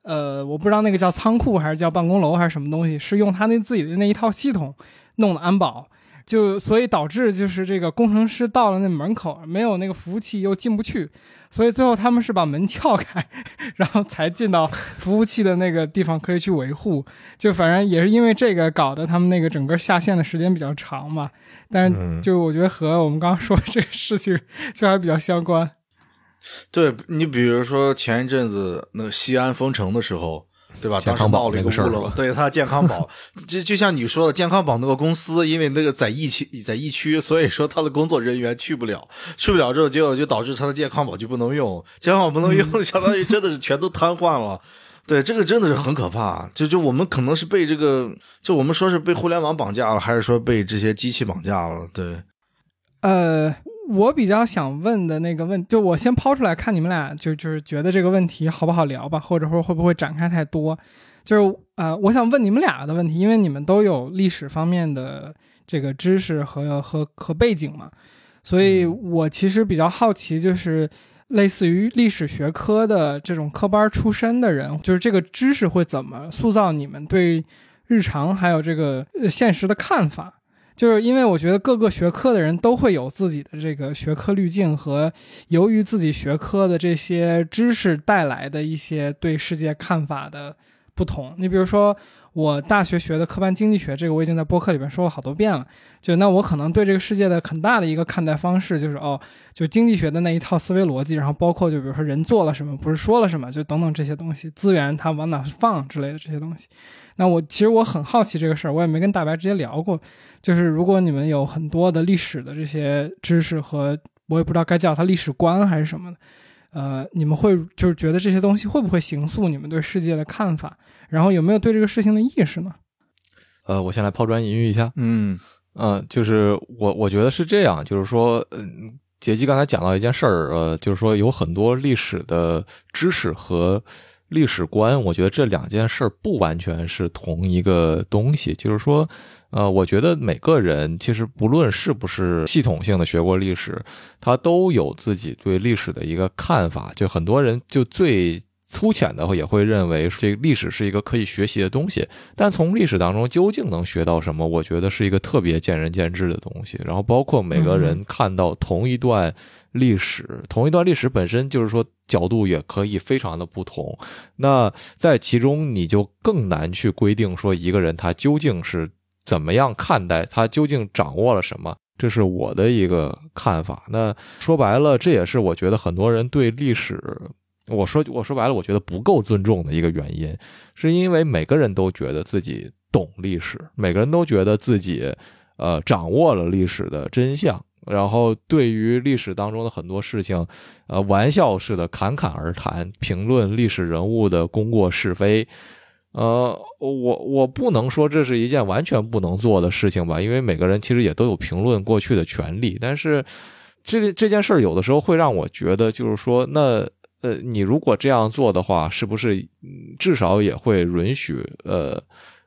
呃，我不知道那个叫仓库还是叫办公楼还是什么东西，是用他那自己的那一套系统弄的安保，就所以导致就是这个工程师到了那门口没有那个服务器又进不去，所以最后他们是把门撬开，[laughs] 然后才进到服务器的那个地方可以去维护，就反正也是因为这个搞得他们那个整个下线的时间比较长嘛，但是就我觉得和我们刚刚说这个事情 [laughs] 就还比较相关。对你，比如说前一阵子那个西安封城的时候，对吧？当时闹了一个乌龙，对他健康宝，就就像你说的，健康宝那个公司，因为那个在疫区，在疫区，所以说他的工作人员去不了，去不了之后，结果就导致他的健康宝就不能用，健康宝不能用，相当于真的是全都瘫痪了。对，这个真的是很可怕。就就我们可能是被这个，就我们说是被互联网绑架了，还是说被这些机器绑架了？对，呃。我比较想问的那个问，就我先抛出来看你们俩，就就是觉得这个问题好不好聊吧，或者说会不会展开太多？就是呃，我想问你们俩的问题，因为你们都有历史方面的这个知识和和和背景嘛，所以我其实比较好奇，就是类似于历史学科的这种科班出身的人，就是这个知识会怎么塑造你们对日常还有这个现实的看法？就是因为我觉得各个学科的人都会有自己的这个学科滤镜和由于自己学科的这些知识带来的一些对世界看法的不同。你比如说我大学学的科班经济学，这个我已经在播客里边说了好多遍了。就那我可能对这个世界的很大的一个看待方式就是哦，就经济学的那一套思维逻辑，然后包括就比如说人做了什么，不是说了什么，就等等这些东西，资源它往哪放之类的这些东西。那我其实我很好奇这个事儿，我也没跟大白直接聊过。就是如果你们有很多的历史的这些知识和我也不知道该叫它历史观还是什么的，呃，你们会就是觉得这些东西会不会形塑你们对世界的看法？然后有没有对这个事情的意识呢？呃，我先来抛砖引玉一下。嗯嗯，就是我我觉得是这样，就是说，嗯，杰基刚才讲到一件事儿，呃，就是说有很多历史的知识和。历史观，我觉得这两件事不完全是同一个东西。就是说，呃，我觉得每个人其实不论是不是系统性的学过历史，他都有自己对历史的一个看法。就很多人就最粗浅的也会认为，这历史是一个可以学习的东西。但从历史当中究竟能学到什么，我觉得是一个特别见仁见智的东西。然后，包括每个人看到同一段。历史同一段历史本身就是说角度也可以非常的不同，那在其中你就更难去规定说一个人他究竟是怎么样看待，他究竟掌握了什么，这是我的一个看法。那说白了，这也是我觉得很多人对历史，我说我说白了，我觉得不够尊重的一个原因，是因为每个人都觉得自己懂历史，每个人都觉得自己呃掌握了历史的真相。然后，对于历史当中的很多事情，呃，玩笑似的侃侃而谈，评论历史人物的功过是非，呃，我我不能说这是一件完全不能做的事情吧，因为每个人其实也都有评论过去的权利。但是，这个这件事儿有的时候会让我觉得，就是说，那呃，你如果这样做的话，是不是至少也会允许呃？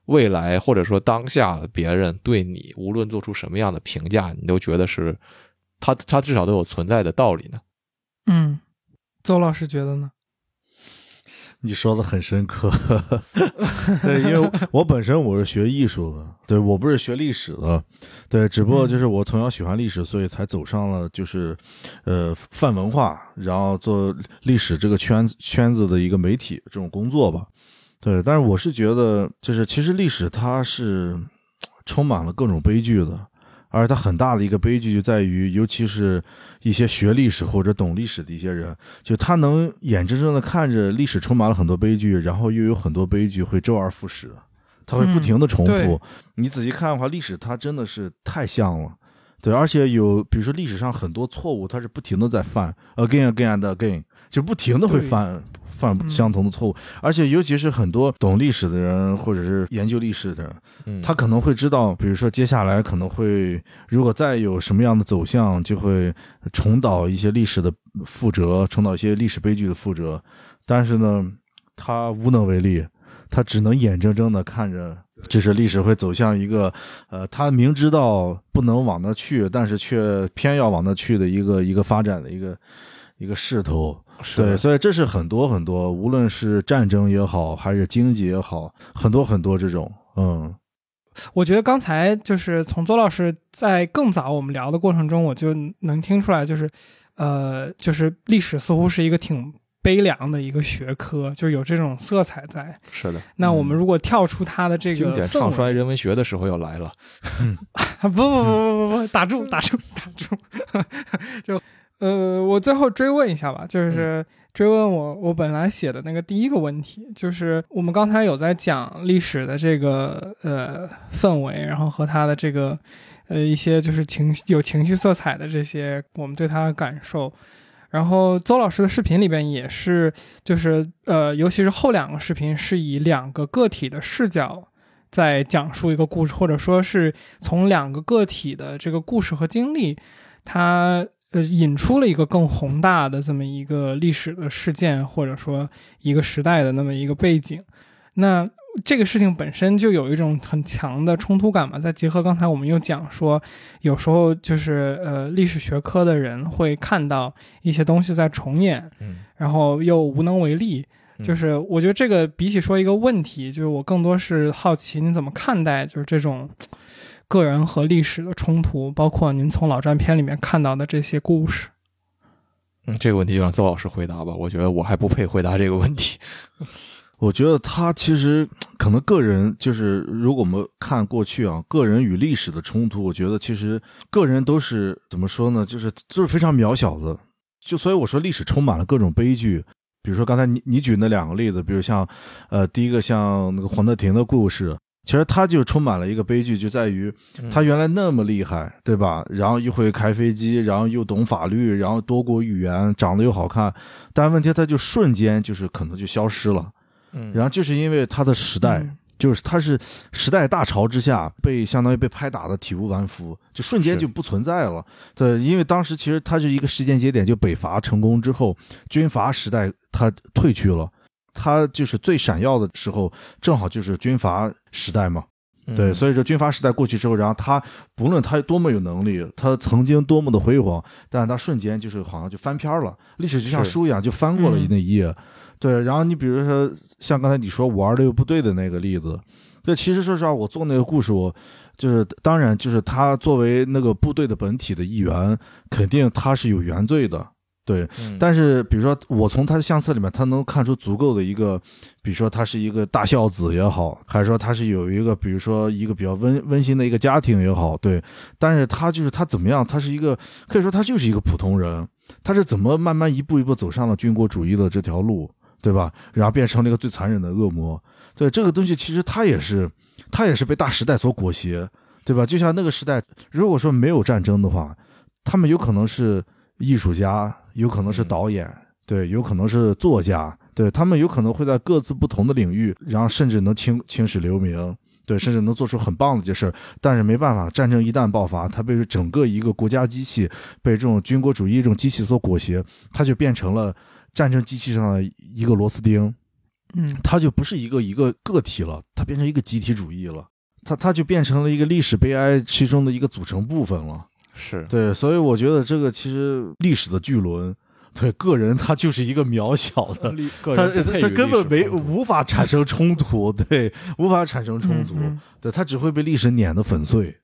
未来或者说当下别人对你无论做出什么样的评价，你都觉得是他他至少都有存在的道理呢？嗯，邹老师觉得呢？你说的很深刻，[laughs] 对，因为我本身我是学艺术的，对我不是学历史的，对，只不过就是我从小喜欢历史，所以才走上了就是，呃，泛文化，然后做历史这个圈子圈子的一个媒体这种工作吧，对，但是我是觉得，就是其实历史它是 [tsk] 充满了各种悲剧的。而它很大的一个悲剧就在于，尤其是一些学历史或者懂历史的一些人，就他能眼睁睁的看着历史充满了很多悲剧，然后又有很多悲剧会周而复始，他会不停的重复。你仔细看的话，历史它真的是太像了，对，而且有比如说历史上很多错误，它是不停的在犯，again again and again，就不停的会犯。犯相同的错误，而且尤其是很多懂历史的人或者是研究历史的人，他可能会知道，比如说接下来可能会如果再有什么样的走向，就会重蹈一些历史的覆辙，重蹈一些历史悲剧的覆辙。但是呢，他无能为力，他只能眼睁睁的看着，就是历史会走向一个，呃，他明知道不能往那去，但是却偏要往那去的一个一个发展的一个一个势头。对，所以这是很多很多，无论是战争也好，还是经济也好，很多很多这种，嗯，我觉得刚才就是从邹老师在更早我们聊的过程中，我就能听出来，就是，呃，就是历史似乎是一个挺悲凉的一个学科，就有这种色彩在。是的。那我们如果跳出它的这个经典唱衰人文学的时候要来了。[laughs] 不不不不不不，打住打住打住，[laughs] 就。呃，我最后追问一下吧，就是追问我我本来写的那个第一个问题，就是我们刚才有在讲历史的这个呃氛围，然后和他的这个呃一些就是情绪有情绪色彩的这些我们对他的感受，然后邹老师的视频里边也是，就是呃尤其是后两个视频是以两个个体的视角在讲述一个故事，或者说是从两个个体的这个故事和经历，他。呃，引出了一个更宏大的这么一个历史的事件，或者说一个时代的那么一个背景。那这个事情本身就有一种很强的冲突感嘛。再结合刚才我们又讲说，有时候就是呃，历史学科的人会看到一些东西在重演，嗯，然后又无能为力。就是我觉得这个比起说一个问题，就是我更多是好奇你怎么看待，就是这种。个人和历史的冲突，包括您从老战片里面看到的这些故事。嗯，这个问题就让邹老师回答吧。我觉得我还不配回答这个问题。[laughs] 我觉得他其实可能个人就是，如果我们看过去啊，个人与历史的冲突，我觉得其实个人都是怎么说呢？就是就是非常渺小的。就所以我说，历史充满了各种悲剧。比如说刚才你你举那两个例子，比如像呃，第一个像那个黄德廷的故事。其实他就充满了一个悲剧，就在于他原来那么厉害，对吧？然后又会开飞机，然后又懂法律，然后多国语言，长得又好看，但问题他就瞬间就是可能就消失了。嗯，然后就是因为他的时代，就是他是时代大潮之下被相当于被拍打的体无完肤，就瞬间就不存在了。对，因为当时其实他是一个时间节点，就北伐成功之后，军阀时代他退去了。他就是最闪耀的时候，正好就是军阀时代嘛，对，所以说军阀时代过去之后，然后他不论他多么有能力，他曾经多么的辉煌，但是他瞬间就是好像就翻篇了，历史就像书一样就翻过了那一页，对。然后你比如说像刚才你说五二六部队的那个例子，这其实说实话，我做那个故事，我就是当然就是他作为那个部队的本体的一员，肯定他是有原罪的。对，但是比如说，我从他的相册里面，他能看出足够的一个，比如说他是一个大孝子也好，还是说他是有一个，比如说一个比较温温馨的一个家庭也好，对。但是他就是他怎么样？他是一个可以说他就是一个普通人，他是怎么慢慢一步一步走上了军国主义的这条路，对吧？然后变成了一个最残忍的恶魔。对这个东西，其实他也是，他也是被大时代所裹挟，对吧？就像那个时代，如果说没有战争的话，他们有可能是艺术家。有可能是导演，对，有可能是作家，对他们有可能会在各自不同的领域，然后甚至能青青史留名，对，甚至能做出很棒的这事儿。但是没办法，战争一旦爆发，它被整个一个国家机器被这种军国主义这种机器所裹挟，它就变成了战争机器上的一个螺丝钉，嗯它就不是一个一个个体了，它变成一个集体主义了，它它就变成了一个历史悲哀其中的一个组成部分了。是对，所以我觉得这个其实历史的巨轮，对个人他就是一个渺小的，个他他根本没无法产生冲突，对，无法产生冲突，嗯对他只会被历史碾得粉碎。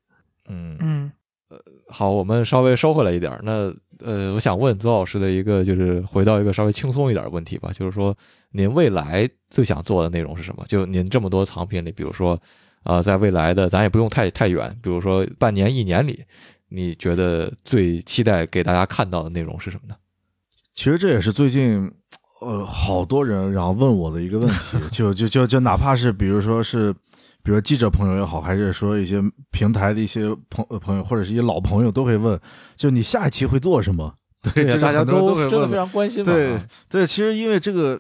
嗯嗯呃好，我们稍微收回来一点。那呃，我想问邹老师的一个，就是回到一个稍微轻松一点的问题吧，就是说，您未来最想做的内容是什么？就您这么多藏品里，比如说，呃，在未来的咱也不用太太远，比如说半年、一年里，你觉得最期待给大家看到的内容是什么呢？其实这也是最近，呃，好多人然后问我的一个问题，[laughs] 就就就就哪怕是比如说是，比如说记者朋友也好，还是说一些平台的一些朋呃朋友或者是一些老朋友都会问，就你下一期会做什么？[laughs] 对，大家都会真的问非常关心嘛。对啊对，其实因为这个，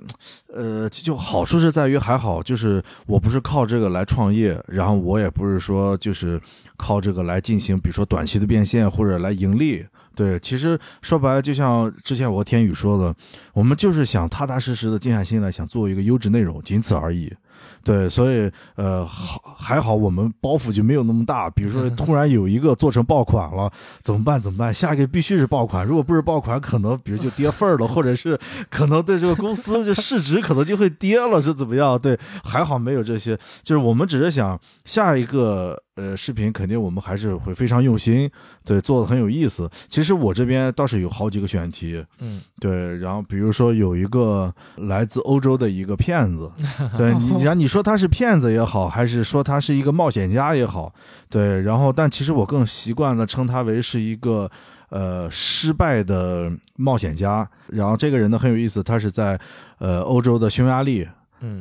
呃，就就好处是在于还好，就是我不是靠这个来创业，然后我也不是说就是靠这个来进行，比如说短期的变现或者来盈利。对，其实说白了，就像之前我和天宇说的，我们就是想踏踏实实的静下心来，想做一个优质内容，仅此而已。对，所以呃，好还好我们包袱就没有那么大。比如说突然有一个做成爆款了，怎么办？怎么办？下一个必须是爆款，如果不是爆款，可能比如就跌份儿了，或者是可能对这个公司就市值可能就会跌了，是怎么样？对，还好没有这些，就是我们只是想下一个呃视频，肯定我们还是会非常用心，对，做的很有意思。其实我这边倒是有好几个选题，嗯对，然后比如说有一个来自欧洲的一个骗子，[laughs] 对你，然后你说他是骗子也好，还是说他是一个冒险家也好，对，然后但其实我更习惯的称他为是一个呃失败的冒险家。然后这个人呢很有意思，他是在呃欧洲的匈牙利嗯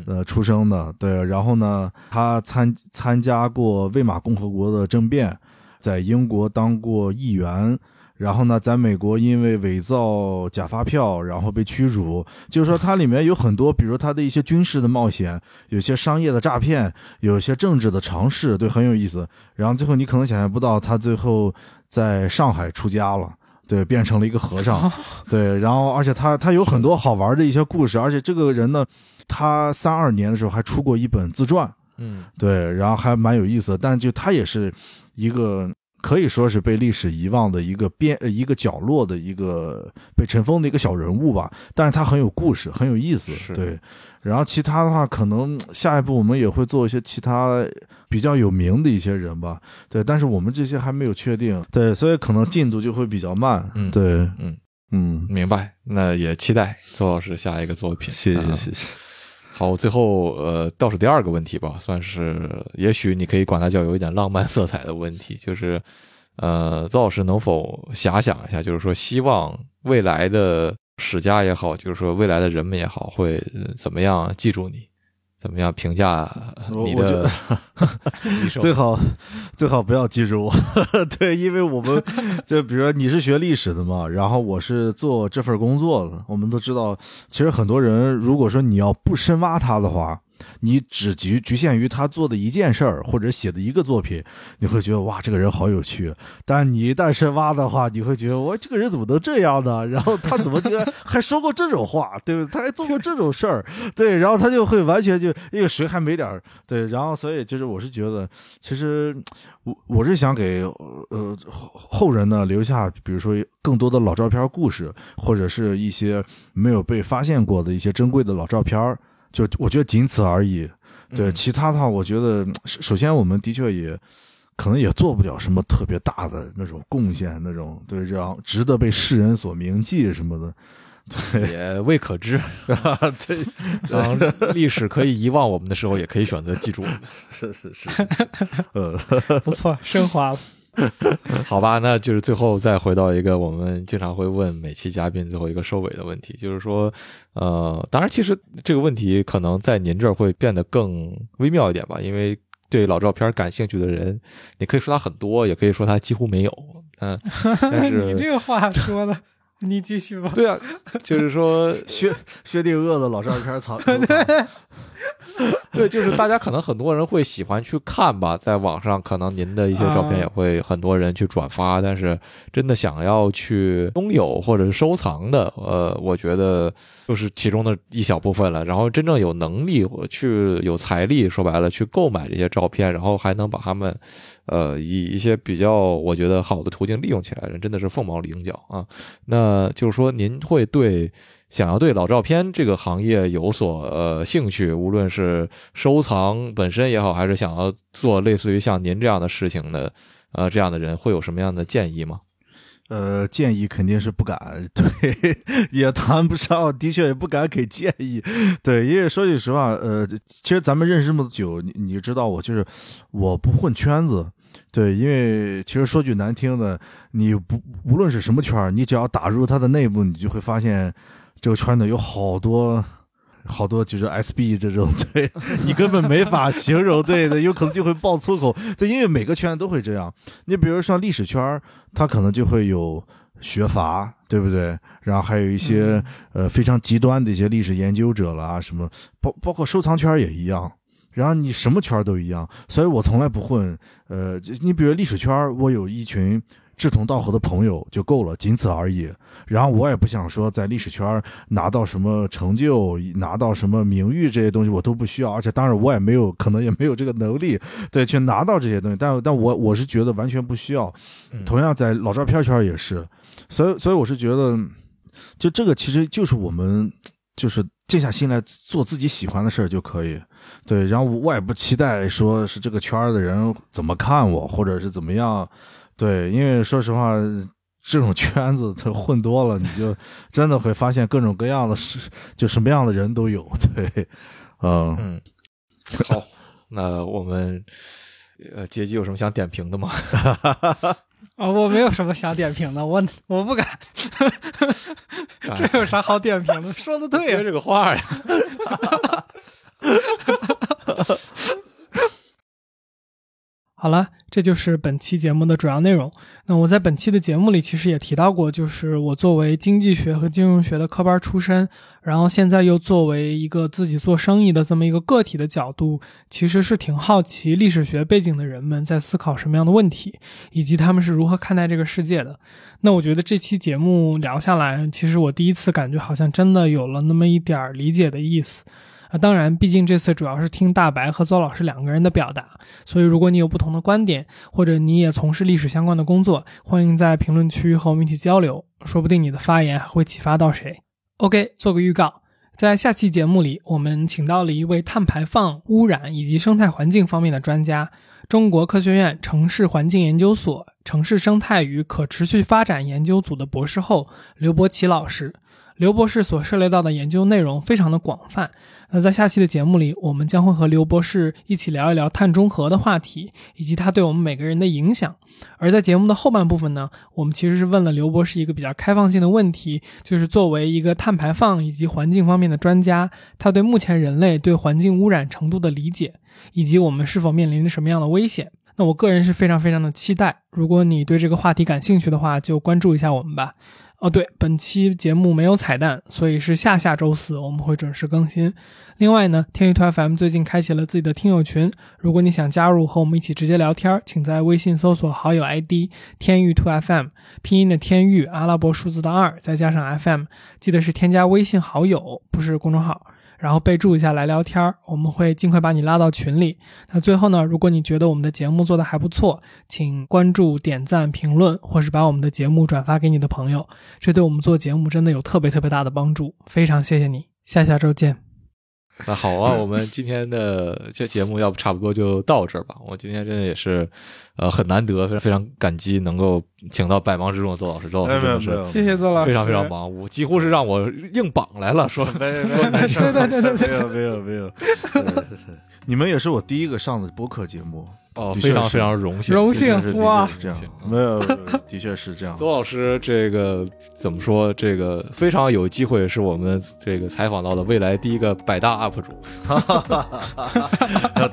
呃出生的，对，然后呢他参参加过魏玛共和国的政变，在英国当过议员。然后呢，在美国因为伪造假发票，然后被驱逐。就是说，它里面有很多，比如他的一些军事的冒险，有些商业的诈骗，有些政治的尝试，对，很有意思。然后最后你可能想象不到，他最后在上海出家了。对，变成了一个和尚，[laughs] 对，然后而且他他有很多好玩的一些故事，而且这个人呢，他三二年的时候还出过一本自传，嗯。对，然后还蛮有意思的，但就他也是一个可以说是被历史遗忘的一个边呃一个角落的一个被尘封的一个小人物吧，但是他很有故事，很有意思，对。然后其他的话，可能下一步我们也会做一些其他比较有名的一些人吧，对，但是我们这些还没有确定，对，所以可能进度就会比较慢，嗯对，嗯。嗯，明白。那也期待周老师下一个作品。谢啊。谢谢谢，好，最后呃，倒数第二个问题吧，算是也许你可以管它叫有一点浪漫色彩的问题，就是呃，邹老师能否遐想一下，就是说希望未来的史家也好，就是说未来的人们也好，会、怎么样记住你，怎么样评价呃你的 [laughs] 最好最好不要记住我，[laughs] 对，因为我们 [laughs] 就比如说你是学历史的嘛，然后我是做这份工作的，我们都知道，其实很多人如果说你要不深挖他的话。你只局局限于他做的一件事儿或者写的一个作品，你会觉得哇这个人好有趣。但你一旦深挖的话，你会觉得哇这个人怎么能这样呢？然后他怎么居然还说过这种话，对不对？他还做过这种事儿，对，然后他就会完全就因为谁还没点儿对，然后所以就是我是觉得，其实我我是想给呃后人呢留下，比如说更多的老照片故事，或者是一些没有被发现过的一些珍贵的老照片儿，就我觉得仅此而已。对，嗯其他的话，我觉得首首先我们的确也可能也做不了什么特别大的那种贡献，那种对，这样值得被世人所铭记什么的。对也未可知。[laughs] 对，[laughs] 当历史可以遗忘我们的时候，也可以选择记住我们。是 [laughs] 是是，呃，不错，升华了。[laughs] 好吧，那就是最后再回到一个我们经常会问每期嘉宾最后一个收尾的问题，就是说，呃，当然，其实这个问题可能在您这儿会变得更微妙一点吧，因为对老照片感兴趣的人，你可以说他很多，也可以说他几乎没有，嗯，但是 [laughs] 你这个话说的，你继续吧。对啊，就是说，[laughs] 薛薛定谔的老照片藏，[laughs] 对，就是大家可能很多人会喜欢去看吧，在网上可能您的一些照片啊也会很多人去转发，但是真的想要去拥有或者是收藏的，呃，我觉得就是其中的一小部分了。然后真正有能力去有财力，说白了去购买这些照片，然后还能把他们，呃，以一些比较我觉得好的途径利用起来，人真的是凤毛麟角啊。那就是说，您会对想要对老照片这个行业有所呃兴趣，无论是收藏本身也好，还是想要做类似于像您这样的事情的，呃，这样的人会有什么样的建议吗？呃，建议肯定是不敢，对，也谈不上，的确也不敢给建议，对，因为说句实话，呃，其实咱们认识这么久，你你知道我就是我不混圈子，对，因为其实说句难听的，你不无论是什么圈你只要打入它的内部，你就会发现这个圈子有好多。好多就是 SB 这种，对你根本没法形容，对的，有可能就会爆粗口，[laughs] 对，因为每个圈都会这样。你比如像历史圈，它可能就会有学阀，对不对？然后还有一些呃非常极端的一些历史研究者啦，什么包包括收藏圈也一样。然后你什么圈都一样，所以我从来不混。呃，你比如历史圈，我有一群。志同道合的朋友就够了，仅此而已。然后我也不想说在历史圈拿到什么成就，拿到什么名誉这些东西，我都不需要。而且当然我也没有，可能也没有这个能力，[laughs] 对，去拿到这些东西。但但我我是觉得完全不需要。同样在老照片圈也是，所以所以我是觉得，就这个其实就是我们就是静下心来做自己喜欢的事儿就可以。对，然后我也不期待说是这个圈的人怎么看我，或者是怎么样。对，因为说实话，这种圈子它混多了，你就真的会发现各种各样的事，就什么样的人都有。对，嗯嗯，好，那我们呃，杰基有什么想点评的吗？啊，[laughs] 我没有什么想点评的，我我不敢。[laughs] 这有啥好点评的？说的对呀，这个话呀。[laughs] 好了，这就是本期节目的主要内容。那我在本期的节目里其实也提到过，就是我作为经济学和金融学的科班出身，然后现在又作为一个自己做生意的这么一个个体的角度，其实是挺好奇历史学背景的人们在思考什么样的问题，以及他们是如何看待这个世界的。那我觉得这期节目聊下来，其实我第一次感觉好像真的有了那么一点儿理解的意思。当然，毕竟这次主要是听大白和邹老师两个人的表达，所以如果你有不同的观点，或者你也从事历史相关的工作，欢迎在评论区和我们一起交流，说不定你的发言还会启发到谁。OK，做个预告，在下期节目里，我们请到了一位碳排放、污染以及生态环境方面的专家，中国科学院城市环境研究所城市生态与可持续发展研究组的博士后刘伯奇老师。刘博士所涉猎到的研究内容非常的广泛。那在下期的节目里，我们将会和刘博士一起聊一聊碳中和的话题，以及它对我们每个人的影响。而在节目的后半部分呢，我们其实是问了刘博士一个比较开放性的问题，就是作为一个碳排放以及环境方面的专家，他对目前人类对环境污染程度的理解，以及我们是否面临着什么样的危险。那我个人是非常非常的期待。如果你对这个话题感兴趣的话，就关注一下我们吧。哦，对，本期节目没有彩蛋，所以是下下周四我们会准时更新。另外呢，天娱 FM 最近开启了自己的听友群，如果你想加入和我们一起直接聊天，请在微信搜索好友 ID 天娱兔 FM”，拼音的天域，阿拉伯数字的二，再加上 FM，记得是添加微信好友，不是公众号。然后备注一下来聊天儿，我们会尽快把你拉到群里。那最后呢，如果你觉得我们的节目做的还不错，请关注、点赞、评论，或是把我们的节目转发给你的朋友，这对我们做节目真的有特别特别大的帮助。非常谢谢你，下下周见。那好啊，我们今天的这节目要不差不多就到这儿吧。我今天真的也是。呃，很难得，非常非常感激能够请到百忙之中的邹老师，邹老师真的是谢谢邹老师，非常非常忙，我几乎是让我硬绑来了，说没说没事，对对对对，没有没有没有，你们也是我第一个上的播客节目哦，非常非常荣幸，荣幸哇，这样没有，的确是这样。[laughs] 邹老师这个怎么说？这个非常有机会是我们这个采访到的未来第一个百大 UP 主，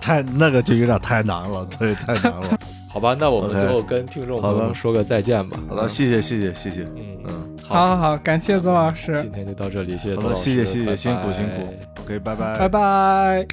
太那个就有点太难了，对，太难了。[laughs] 好吧，那我们最后跟听众朋友们说个再见吧。好的，谢谢，谢谢，谢谢。嗯嗯，好，好，好，感谢邹老师。今天就到这里，谢谢邹老师，谢谢，谢谢，辛苦，辛苦。OK，拜拜，拜拜。